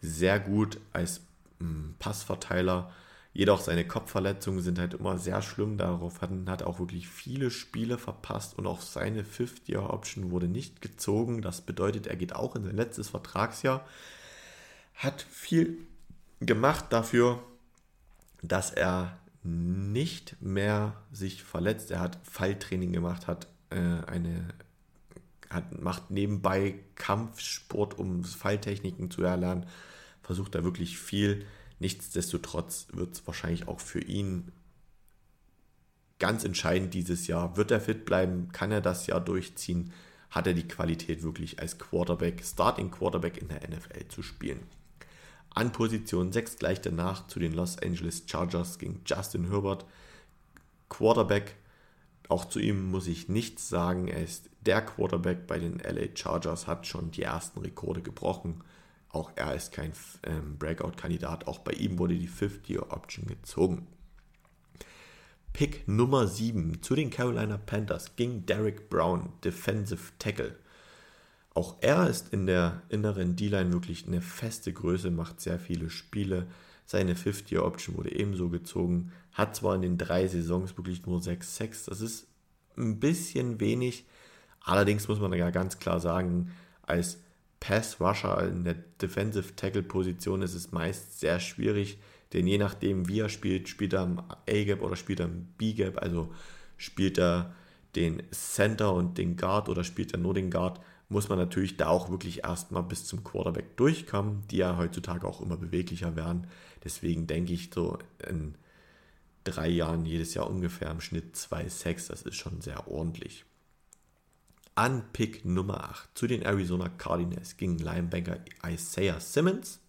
sehr gut als mm, Passverteiler. Jedoch seine Kopfverletzungen sind halt immer sehr schlimm. Darauf hat, er auch wirklich viele Spiele verpasst und auch seine Fifth-Year-Option wurde nicht gezogen. Das bedeutet, er geht auch in sein letztes Vertragsjahr. Hat viel gemacht dafür, dass er nicht mehr sich verletzt. Er hat Falltraining gemacht, hat äh, eine hat, macht nebenbei Kampfsport, um Falltechniken zu erlernen. Versucht da wirklich viel Nichtsdestotrotz wird es wahrscheinlich auch für ihn ganz entscheidend dieses Jahr. Wird er fit bleiben? Kann er das Jahr durchziehen? Hat er die Qualität wirklich als Quarterback, Starting Quarterback in der NFL zu spielen? An Position 6 gleich danach zu den Los Angeles Chargers ging Justin Herbert. Quarterback. Auch zu ihm muss ich nichts sagen. Er ist der Quarterback bei den LA Chargers, hat schon die ersten Rekorde gebrochen. Auch er ist kein ähm, Breakout-Kandidat. Auch bei ihm wurde die Fifth-Year-Option gezogen. Pick Nummer 7 zu den Carolina Panthers ging Derek Brown, Defensive Tackle. Auch er ist in der inneren D-Line wirklich eine feste Größe, macht sehr viele Spiele. Seine Fifth-Year-Option wurde ebenso gezogen. Hat zwar in den drei Saisons wirklich nur 6 6 das ist ein bisschen wenig. Allerdings muss man ja ganz klar sagen, als Pass-Rusher in der Defensive-Tackle-Position ist es meist sehr schwierig, denn je nachdem, wie er spielt, spielt er am A-Gap oder spielt er am B-Gap, also spielt er den Center und den Guard oder spielt er nur den Guard, muss man natürlich da auch wirklich erstmal bis zum Quarterback durchkommen, die ja heutzutage auch immer beweglicher werden. Deswegen denke ich so in drei Jahren jedes Jahr ungefähr im Schnitt zwei Sacks, das ist schon sehr ordentlich. An Pick Nummer 8 zu den Arizona Cardinals ging Linebacker Isaiah Simmons.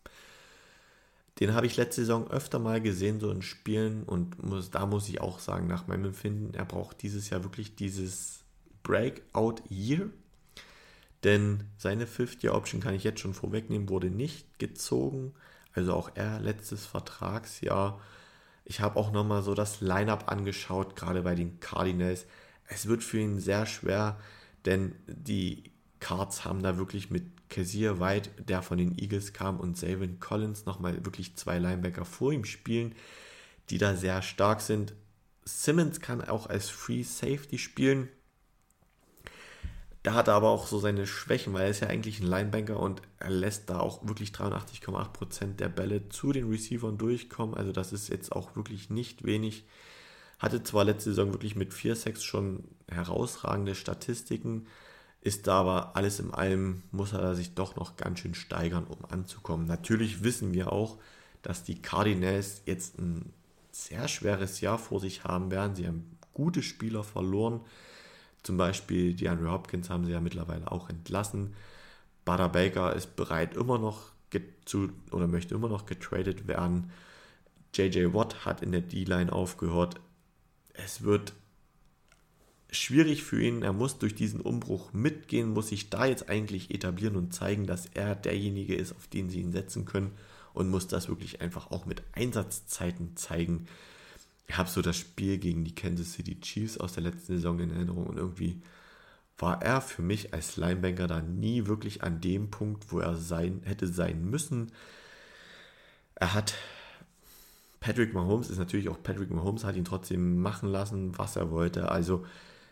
Den habe ich letzte Saison öfter mal gesehen, so in Spielen. Und muss, da muss ich auch sagen, nach meinem Empfinden, er braucht dieses Jahr wirklich dieses Breakout-Year. Denn seine Fifth-Year-Option kann ich jetzt schon vorwegnehmen, wurde nicht gezogen. Also auch er letztes Vertragsjahr. Ich habe auch nochmal so das Line-Up angeschaut, gerade bei den Cardinals. Es wird für ihn sehr schwer, denn die Cards haben da wirklich mit Kazir White, der von den Eagles kam, und Savin Collins nochmal wirklich zwei Linebacker vor ihm spielen, die da sehr stark sind. Simmons kann auch als Free Safety spielen. Da hat er aber auch so seine Schwächen, weil er ist ja eigentlich ein Linebanker und er lässt da auch wirklich 83,8% der Bälle zu den Receivern durchkommen. Also das ist jetzt auch wirklich nicht wenig. Hatte zwar letzte Saison wirklich mit 4-6 schon herausragende Statistiken, ist da aber alles in allem, muss er sich doch noch ganz schön steigern, um anzukommen. Natürlich wissen wir auch, dass die Cardinals jetzt ein sehr schweres Jahr vor sich haben werden. Sie haben gute Spieler verloren. Zum Beispiel die Andrew Hopkins haben sie ja mittlerweile auch entlassen. Butter Baker ist bereit immer noch zu oder möchte immer noch getradet werden. JJ Watt hat in der D-Line aufgehört. Es wird schwierig für ihn. Er muss durch diesen Umbruch mitgehen, muss sich da jetzt eigentlich etablieren und zeigen, dass er derjenige ist, auf den sie ihn setzen können und muss das wirklich einfach auch mit Einsatzzeiten zeigen. Ich habe so das Spiel gegen die Kansas City Chiefs aus der letzten Saison in Erinnerung und irgendwie war er für mich als Linebanker da nie wirklich an dem Punkt, wo er sein hätte sein müssen. Er hat Patrick Mahomes ist natürlich auch Patrick Mahomes, hat ihn trotzdem machen lassen, was er wollte. Also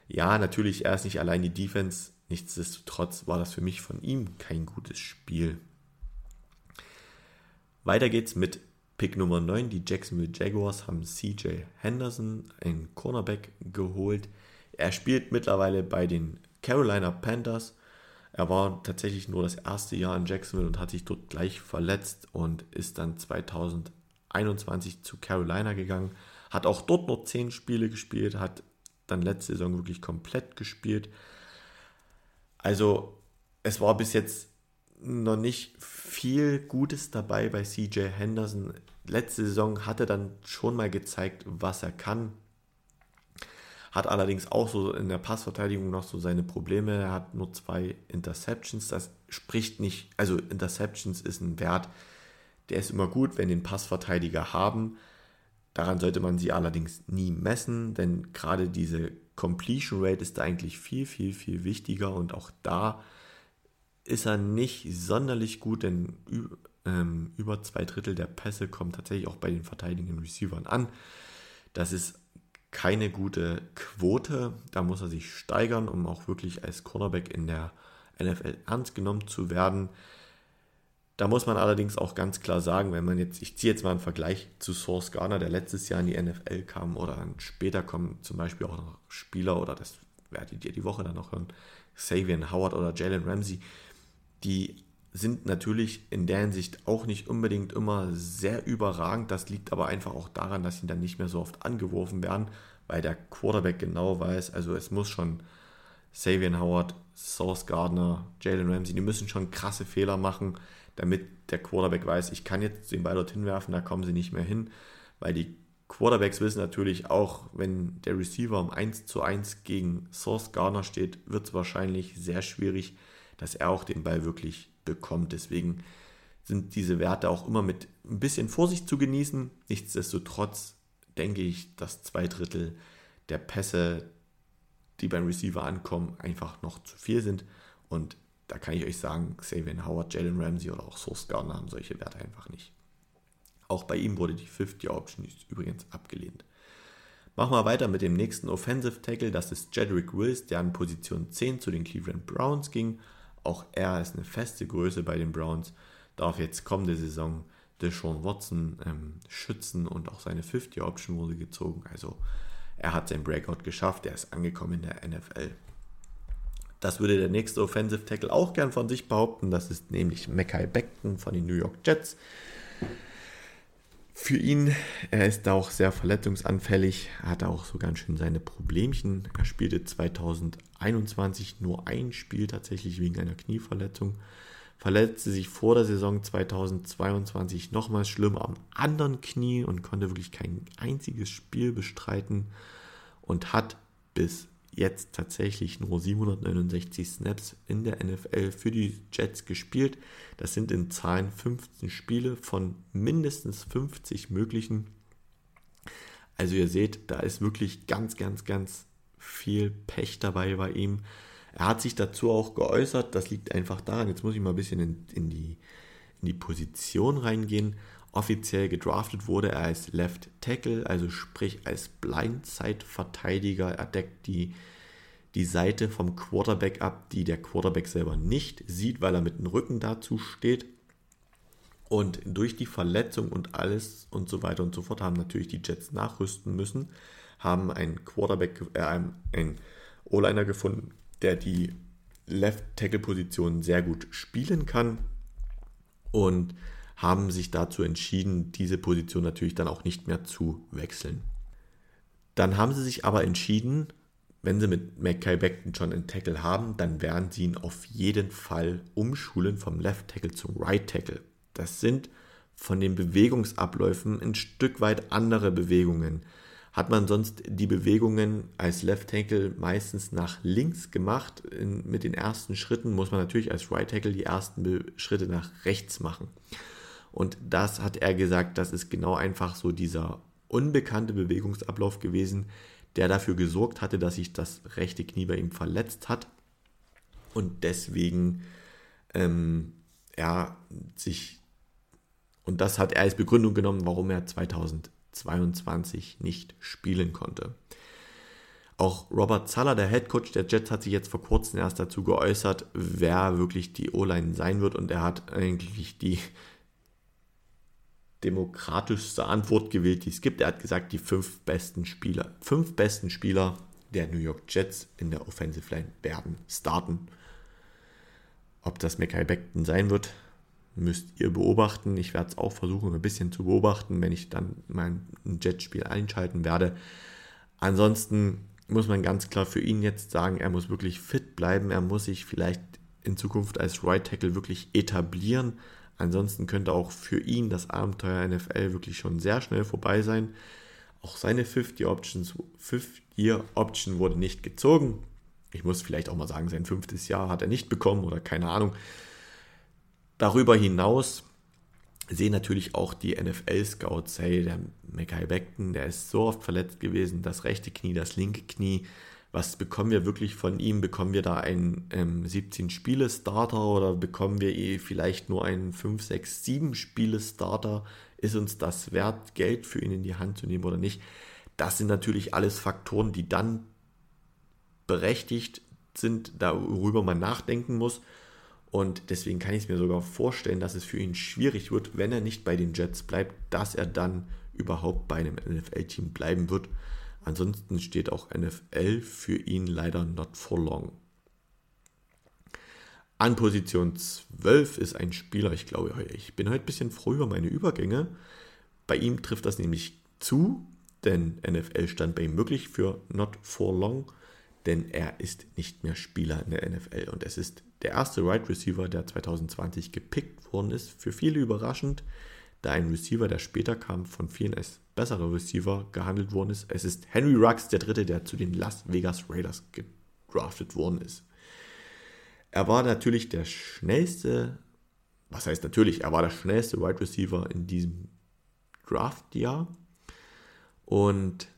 ja, natürlich, er ist nicht allein die Defense. Nichtsdestotrotz war das für mich von ihm kein gutes Spiel. Weiter geht's mit Pick Nummer 9. Die Jacksonville Jaguars haben CJ Henderson, einen Cornerback, geholt. Er spielt mittlerweile bei den Carolina Panthers. Er war tatsächlich nur das erste Jahr in Jacksonville und hat sich dort gleich verletzt und ist dann 2021 zu Carolina gegangen. Hat auch dort nur 10 Spiele gespielt, hat dann letzte Saison wirklich komplett gespielt. Also es war bis jetzt noch nicht viel Gutes dabei bei CJ Henderson. Letzte Saison hat er dann schon mal gezeigt, was er kann. Hat allerdings auch so in der Passverteidigung noch so seine Probleme. Er hat nur zwei Interceptions. Das spricht nicht, also Interceptions ist ein Wert, der ist immer gut, wenn den Passverteidiger haben. Daran sollte man sie allerdings nie messen, denn gerade diese Completion Rate ist da eigentlich viel, viel, viel wichtiger und auch da ist er nicht sonderlich gut, denn ähm, über zwei Drittel der Pässe kommen tatsächlich auch bei den verteidigenden Receivern an. Das ist keine gute Quote. Da muss er sich steigern, um auch wirklich als Cornerback in der NFL ernst genommen zu werden. Da muss man allerdings auch ganz klar sagen, wenn man jetzt, ich ziehe jetzt mal einen Vergleich zu Source Garner, der letztes Jahr in die NFL kam oder dann später kommen zum Beispiel auch noch Spieler oder das werdet ihr die Woche dann noch hören, Savian Howard oder Jalen Ramsey, die sind natürlich in der Hinsicht auch nicht unbedingt immer sehr überragend. Das liegt aber einfach auch daran, dass sie dann nicht mehr so oft angeworfen werden, weil der Quarterback genau weiß, also es muss schon Savian Howard, Source Gardner, Jalen Ramsey, die müssen schon krasse Fehler machen, damit der Quarterback weiß, ich kann jetzt den Ball dorthin werfen, da kommen sie nicht mehr hin, weil die Quarterbacks wissen natürlich auch, wenn der Receiver um 1 zu 1 gegen Source Garner steht, wird es wahrscheinlich sehr schwierig, dass er auch den Ball wirklich bekommt. Deswegen sind diese Werte auch immer mit ein bisschen Vorsicht zu genießen. Nichtsdestotrotz denke ich, dass zwei Drittel der Pässe, die beim Receiver ankommen, einfach noch zu viel sind. Und da kann ich euch sagen, Xavier Howard, Jalen Ramsey oder auch Source Gardner haben solche Werte einfach nicht. Auch bei ihm wurde die 50 Option übrigens abgelehnt. Machen wir weiter mit dem nächsten Offensive Tackle. Das ist Jedrick Wills, der an Position 10 zu den Cleveland Browns ging. Auch er ist eine feste Größe bei den Browns. Darf jetzt kommende Saison Deshaun Watson ähm, schützen und auch seine 50 Option wurde gezogen. Also er hat sein Breakout geschafft. Er ist angekommen in der NFL. Das würde der nächste Offensive Tackle auch gern von sich behaupten. Das ist nämlich Mackay Beckton von den New York Jets. Für ihn, er ist da auch sehr verletzungsanfällig, hat auch so ganz schön seine Problemchen. Er spielte 2021 nur ein Spiel tatsächlich wegen einer Knieverletzung. Verletzte sich vor der Saison 2022 nochmals schlimm am anderen Knie und konnte wirklich kein einziges Spiel bestreiten und hat bis jetzt tatsächlich nur 769 Snaps in der NFL für die Jets gespielt. Das sind in Zahlen 15 Spiele von mindestens 50 möglichen. Also ihr seht, da ist wirklich ganz, ganz, ganz viel Pech dabei bei ihm. Er hat sich dazu auch geäußert, das liegt einfach daran, jetzt muss ich mal ein bisschen in, in die, in die Position reingehen. Offiziell gedraftet wurde er als Left Tackle, also sprich als Blindside-Verteidiger. Er deckt die, die Seite vom Quarterback ab, die der Quarterback selber nicht sieht, weil er mit dem Rücken dazu steht. Und durch die Verletzung und alles und so weiter und so fort haben natürlich die Jets nachrüsten müssen, haben einen Quarterback, äh, einen O-Liner gefunden, der die Left-Tackle-Position sehr gut spielen kann und haben sich dazu entschieden, diese Position natürlich dann auch nicht mehr zu wechseln. Dann haben sie sich aber entschieden, wenn sie mit Mackay Beckton schon einen Tackle haben, dann werden sie ihn auf jeden Fall umschulen vom Left Tackle zum Right Tackle. Das sind von den Bewegungsabläufen ein Stück weit andere Bewegungen. Hat man sonst die Bewegungen als Left Tackle meistens nach links gemacht, in, mit den ersten Schritten muss man natürlich als Right Tackle die ersten Be Schritte nach rechts machen. Und das hat er gesagt, das ist genau einfach so dieser unbekannte Bewegungsablauf gewesen, der dafür gesorgt hatte, dass sich das rechte Knie bei ihm verletzt hat und deswegen ähm, er sich und das hat er als Begründung genommen, warum er 2022 nicht spielen konnte. Auch Robert Zaller, der Head Coach der Jets, hat sich jetzt vor kurzem erst dazu geäußert, wer wirklich die O-Line sein wird und er hat eigentlich die demokratischste Antwort gewählt, die es gibt. Er hat gesagt, die fünf besten Spieler, fünf besten Spieler der New York Jets in der Offensive Line werden starten. Ob das Mackay Beckton sein wird, müsst ihr beobachten. Ich werde es auch versuchen, ein bisschen zu beobachten, wenn ich dann mein Jetspiel einschalten werde. Ansonsten muss man ganz klar für ihn jetzt sagen, er muss wirklich fit bleiben. Er muss sich vielleicht in Zukunft als Right Tackle wirklich etablieren. Ansonsten könnte auch für ihn das Abenteuer NFL wirklich schon sehr schnell vorbei sein. Auch seine 50 Options, 5 Year Option wurde nicht gezogen. Ich muss vielleicht auch mal sagen, sein fünftes Jahr hat er nicht bekommen oder keine Ahnung. Darüber hinaus sehen natürlich auch die NFL-Scouts, hey, der Mackay Beckton, der ist so oft verletzt gewesen, das rechte Knie, das linke Knie, was bekommen wir wirklich von ihm? Bekommen wir da einen ähm, 17-Spiele-Starter oder bekommen wir eh vielleicht nur einen 5, 6, 7-Spiele-Starter? Ist uns das wert, Geld für ihn in die Hand zu nehmen oder nicht? Das sind natürlich alles Faktoren, die dann berechtigt sind, darüber man nachdenken muss. Und deswegen kann ich es mir sogar vorstellen, dass es für ihn schwierig wird, wenn er nicht bei den Jets bleibt, dass er dann überhaupt bei einem NFL-Team bleiben wird. Ansonsten steht auch NFL für ihn leider not for long. An Position 12 ist ein Spieler, ich glaube, ich bin heute ein bisschen froh über meine Übergänge. Bei ihm trifft das nämlich zu, denn NFL stand bei ihm wirklich für not for long, denn er ist nicht mehr Spieler in der NFL und es ist der erste Wide right Receiver, der 2020 gepickt worden ist. Für viele überraschend, da ein Receiver, der später kam, von vielen als besserer Receiver gehandelt worden ist. Es ist Henry Rux, der dritte, der zu den Las Vegas Raiders gedraftet worden ist. Er war natürlich der schnellste, was heißt natürlich, er war der schnellste Wide Receiver in diesem Draftjahr und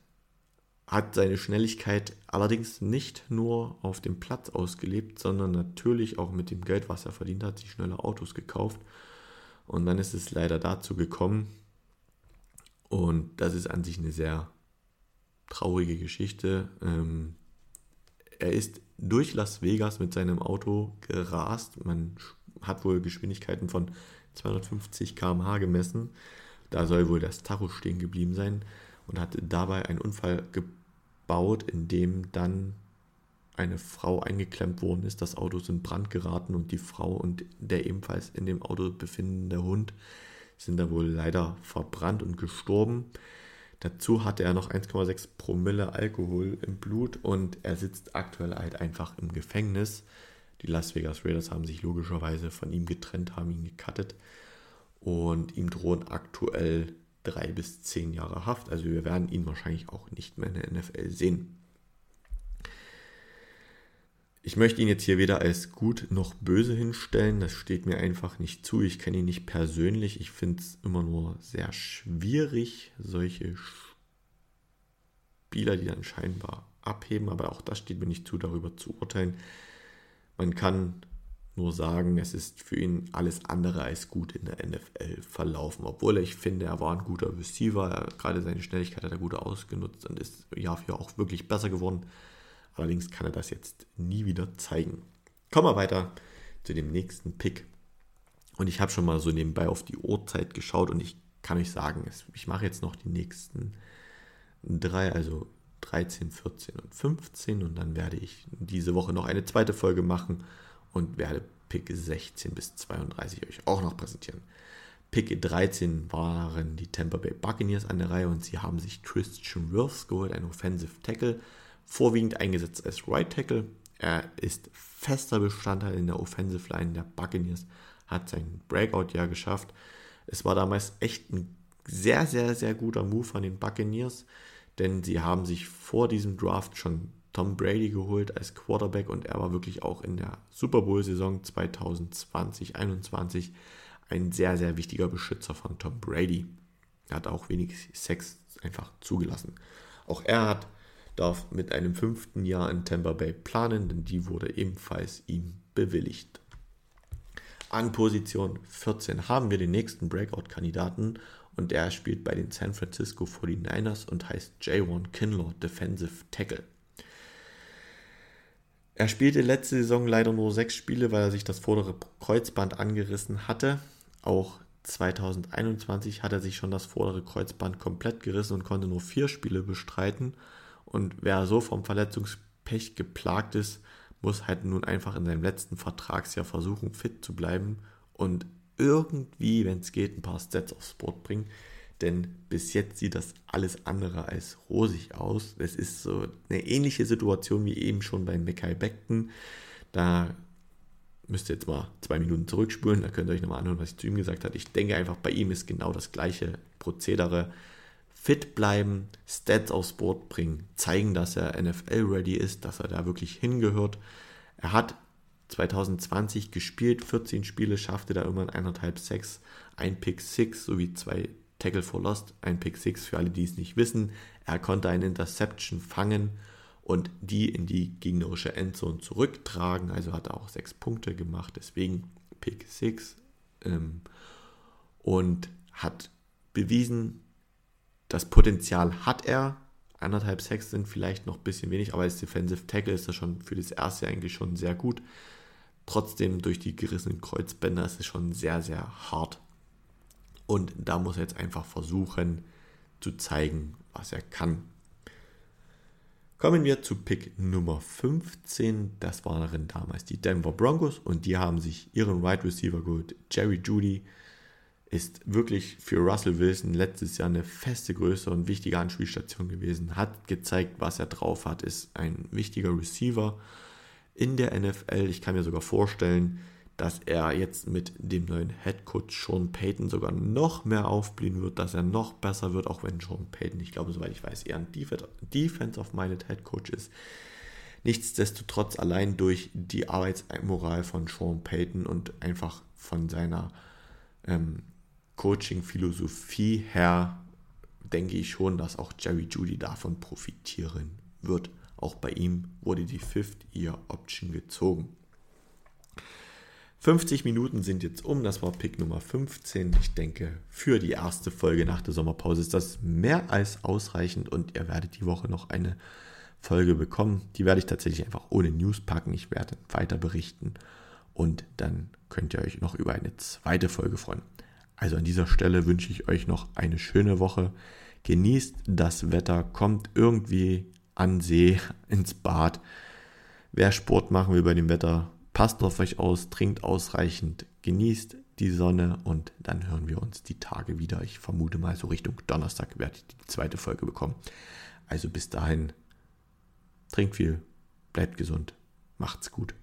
hat seine Schnelligkeit allerdings nicht nur auf dem Platz ausgelebt, sondern natürlich auch mit dem Geld, was er verdient hat, sich schnelle Autos gekauft. Und dann ist es leider dazu gekommen, und das ist an sich eine sehr traurige Geschichte. Ähm, er ist durch Las Vegas mit seinem Auto gerast. Man hat wohl Geschwindigkeiten von 250 km/h gemessen. Da soll wohl das Tacho stehen geblieben sein und hat dabei einen Unfall gebaut, in dem dann eine Frau eingeklemmt worden ist. Das Auto ist in Brand geraten und die Frau und der ebenfalls in dem Auto befindende Hund sind da wohl leider verbrannt und gestorben. Dazu hatte er noch 1,6 Promille Alkohol im Blut und er sitzt aktuell halt einfach im Gefängnis. Die Las Vegas Raiders haben sich logischerweise von ihm getrennt, haben ihn gecuttet und ihm drohen aktuell drei bis zehn Jahre Haft. Also wir werden ihn wahrscheinlich auch nicht mehr in der NFL sehen. Ich möchte ihn jetzt hier weder als gut noch böse hinstellen. Das steht mir einfach nicht zu. Ich kenne ihn nicht persönlich. Ich finde es immer nur sehr schwierig, solche Spieler, die dann scheinbar abheben. Aber auch das steht mir nicht zu, darüber zu urteilen. Man kann nur sagen, es ist für ihn alles andere als gut in der NFL verlaufen. Obwohl ich finde, er war ein guter Receiver. Gerade seine Schnelligkeit hat er gut ausgenutzt und ist Jahr für Jahr auch wirklich besser geworden. Allerdings kann er das jetzt nie wieder zeigen. Kommen wir weiter zu dem nächsten Pick. Und ich habe schon mal so nebenbei auf die Uhrzeit geschaut und ich kann euch sagen, ich mache jetzt noch die nächsten drei, also 13, 14 und 15 und dann werde ich diese Woche noch eine zweite Folge machen und werde Pick 16 bis 32 euch auch noch präsentieren. Pick 13 waren die Tampa Bay Buccaneers an der Reihe und sie haben sich Christian Wirfs geholt, ein Offensive Tackle vorwiegend eingesetzt als Right Tackle. Er ist fester Bestandteil in der Offensive Line der Buccaneers, hat sein Breakout-Jahr geschafft. Es war damals echt ein sehr, sehr, sehr guter Move von den Buccaneers, denn sie haben sich vor diesem Draft schon Tom Brady geholt als Quarterback und er war wirklich auch in der Super Bowl-Saison 2020-21 ein sehr, sehr wichtiger Beschützer von Tom Brady. Er hat auch wenig Sex einfach zugelassen. Auch er hat darf mit einem fünften Jahr in Tampa Bay planen, denn die wurde ebenfalls ihm bewilligt. An Position 14 haben wir den nächsten Breakout-Kandidaten und er spielt bei den San Francisco 49ers und heißt J1 Kinlaw, Defensive Tackle. Er spielte letzte Saison leider nur sechs Spiele, weil er sich das vordere Kreuzband angerissen hatte. Auch 2021 hat er sich schon das vordere Kreuzband komplett gerissen und konnte nur vier Spiele bestreiten. Und wer so vom Verletzungspech geplagt ist, muss halt nun einfach in seinem letzten Vertragsjahr versuchen, fit zu bleiben und irgendwie, wenn es geht, ein paar Stats aufs Board bringen. Denn bis jetzt sieht das alles andere als rosig aus. Es ist so eine ähnliche Situation wie eben schon bei Mekai Beckton. Da müsst ihr jetzt mal zwei Minuten zurückspulen, da könnt ihr euch nochmal anhören, was ich zu ihm gesagt habe. Ich denke einfach, bei ihm ist genau das gleiche Prozedere fit bleiben, Stats aufs Board bringen, zeigen, dass er NFL-ready ist, dass er da wirklich hingehört. Er hat 2020 gespielt, 14 Spiele, schaffte da immerhin eineinhalb Sacks, ein Pick 6 sowie zwei Tackle for Lost, ein Pick 6 für alle, die es nicht wissen. Er konnte eine Interception fangen und die in die gegnerische Endzone zurücktragen, also hat er auch sechs Punkte gemacht, deswegen Pick 6 ähm, und hat bewiesen, das Potenzial hat er. Anderthalb Sacks sind vielleicht noch ein bisschen wenig, aber als Defensive Tackle ist er schon für das erste eigentlich schon sehr gut. Trotzdem durch die gerissenen Kreuzbänder ist es schon sehr, sehr hart. Und da muss er jetzt einfach versuchen zu zeigen, was er kann. Kommen wir zu Pick Nummer 15. Das waren damals die Denver Broncos und die haben sich ihren Wide right Receiver geholt, Jerry Judy ist wirklich für Russell Wilson letztes Jahr eine feste Größe und wichtige Anspielstation gewesen, hat gezeigt, was er drauf hat, ist ein wichtiger Receiver in der NFL. Ich kann mir sogar vorstellen, dass er jetzt mit dem neuen Head Coach Sean Payton sogar noch mehr aufblühen wird, dass er noch besser wird, auch wenn Sean Payton, ich glaube, soweit ich weiß, eher ein Defense-of-Minded Head Coach ist. Nichtsdestotrotz allein durch die Arbeitsmoral von Sean Payton und einfach von seiner ähm, Coaching-Philosophie her denke ich schon, dass auch Jerry Judy davon profitieren wird. Auch bei ihm wurde die Fifth-Year-Option gezogen. 50 Minuten sind jetzt um, das war Pick Nummer 15. Ich denke, für die erste Folge nach der Sommerpause ist das mehr als ausreichend und ihr werdet die Woche noch eine Folge bekommen. Die werde ich tatsächlich einfach ohne News packen. Ich werde weiter berichten und dann könnt ihr euch noch über eine zweite Folge freuen. Also an dieser Stelle wünsche ich euch noch eine schöne Woche. Genießt das Wetter, kommt irgendwie an See, <laughs> ins Bad. Wer Sport machen will bei dem Wetter, passt auf euch aus, trinkt ausreichend, genießt die Sonne und dann hören wir uns die Tage wieder. Ich vermute mal so Richtung Donnerstag werde ich die zweite Folge bekommen. Also bis dahin, trinkt viel, bleibt gesund, macht's gut.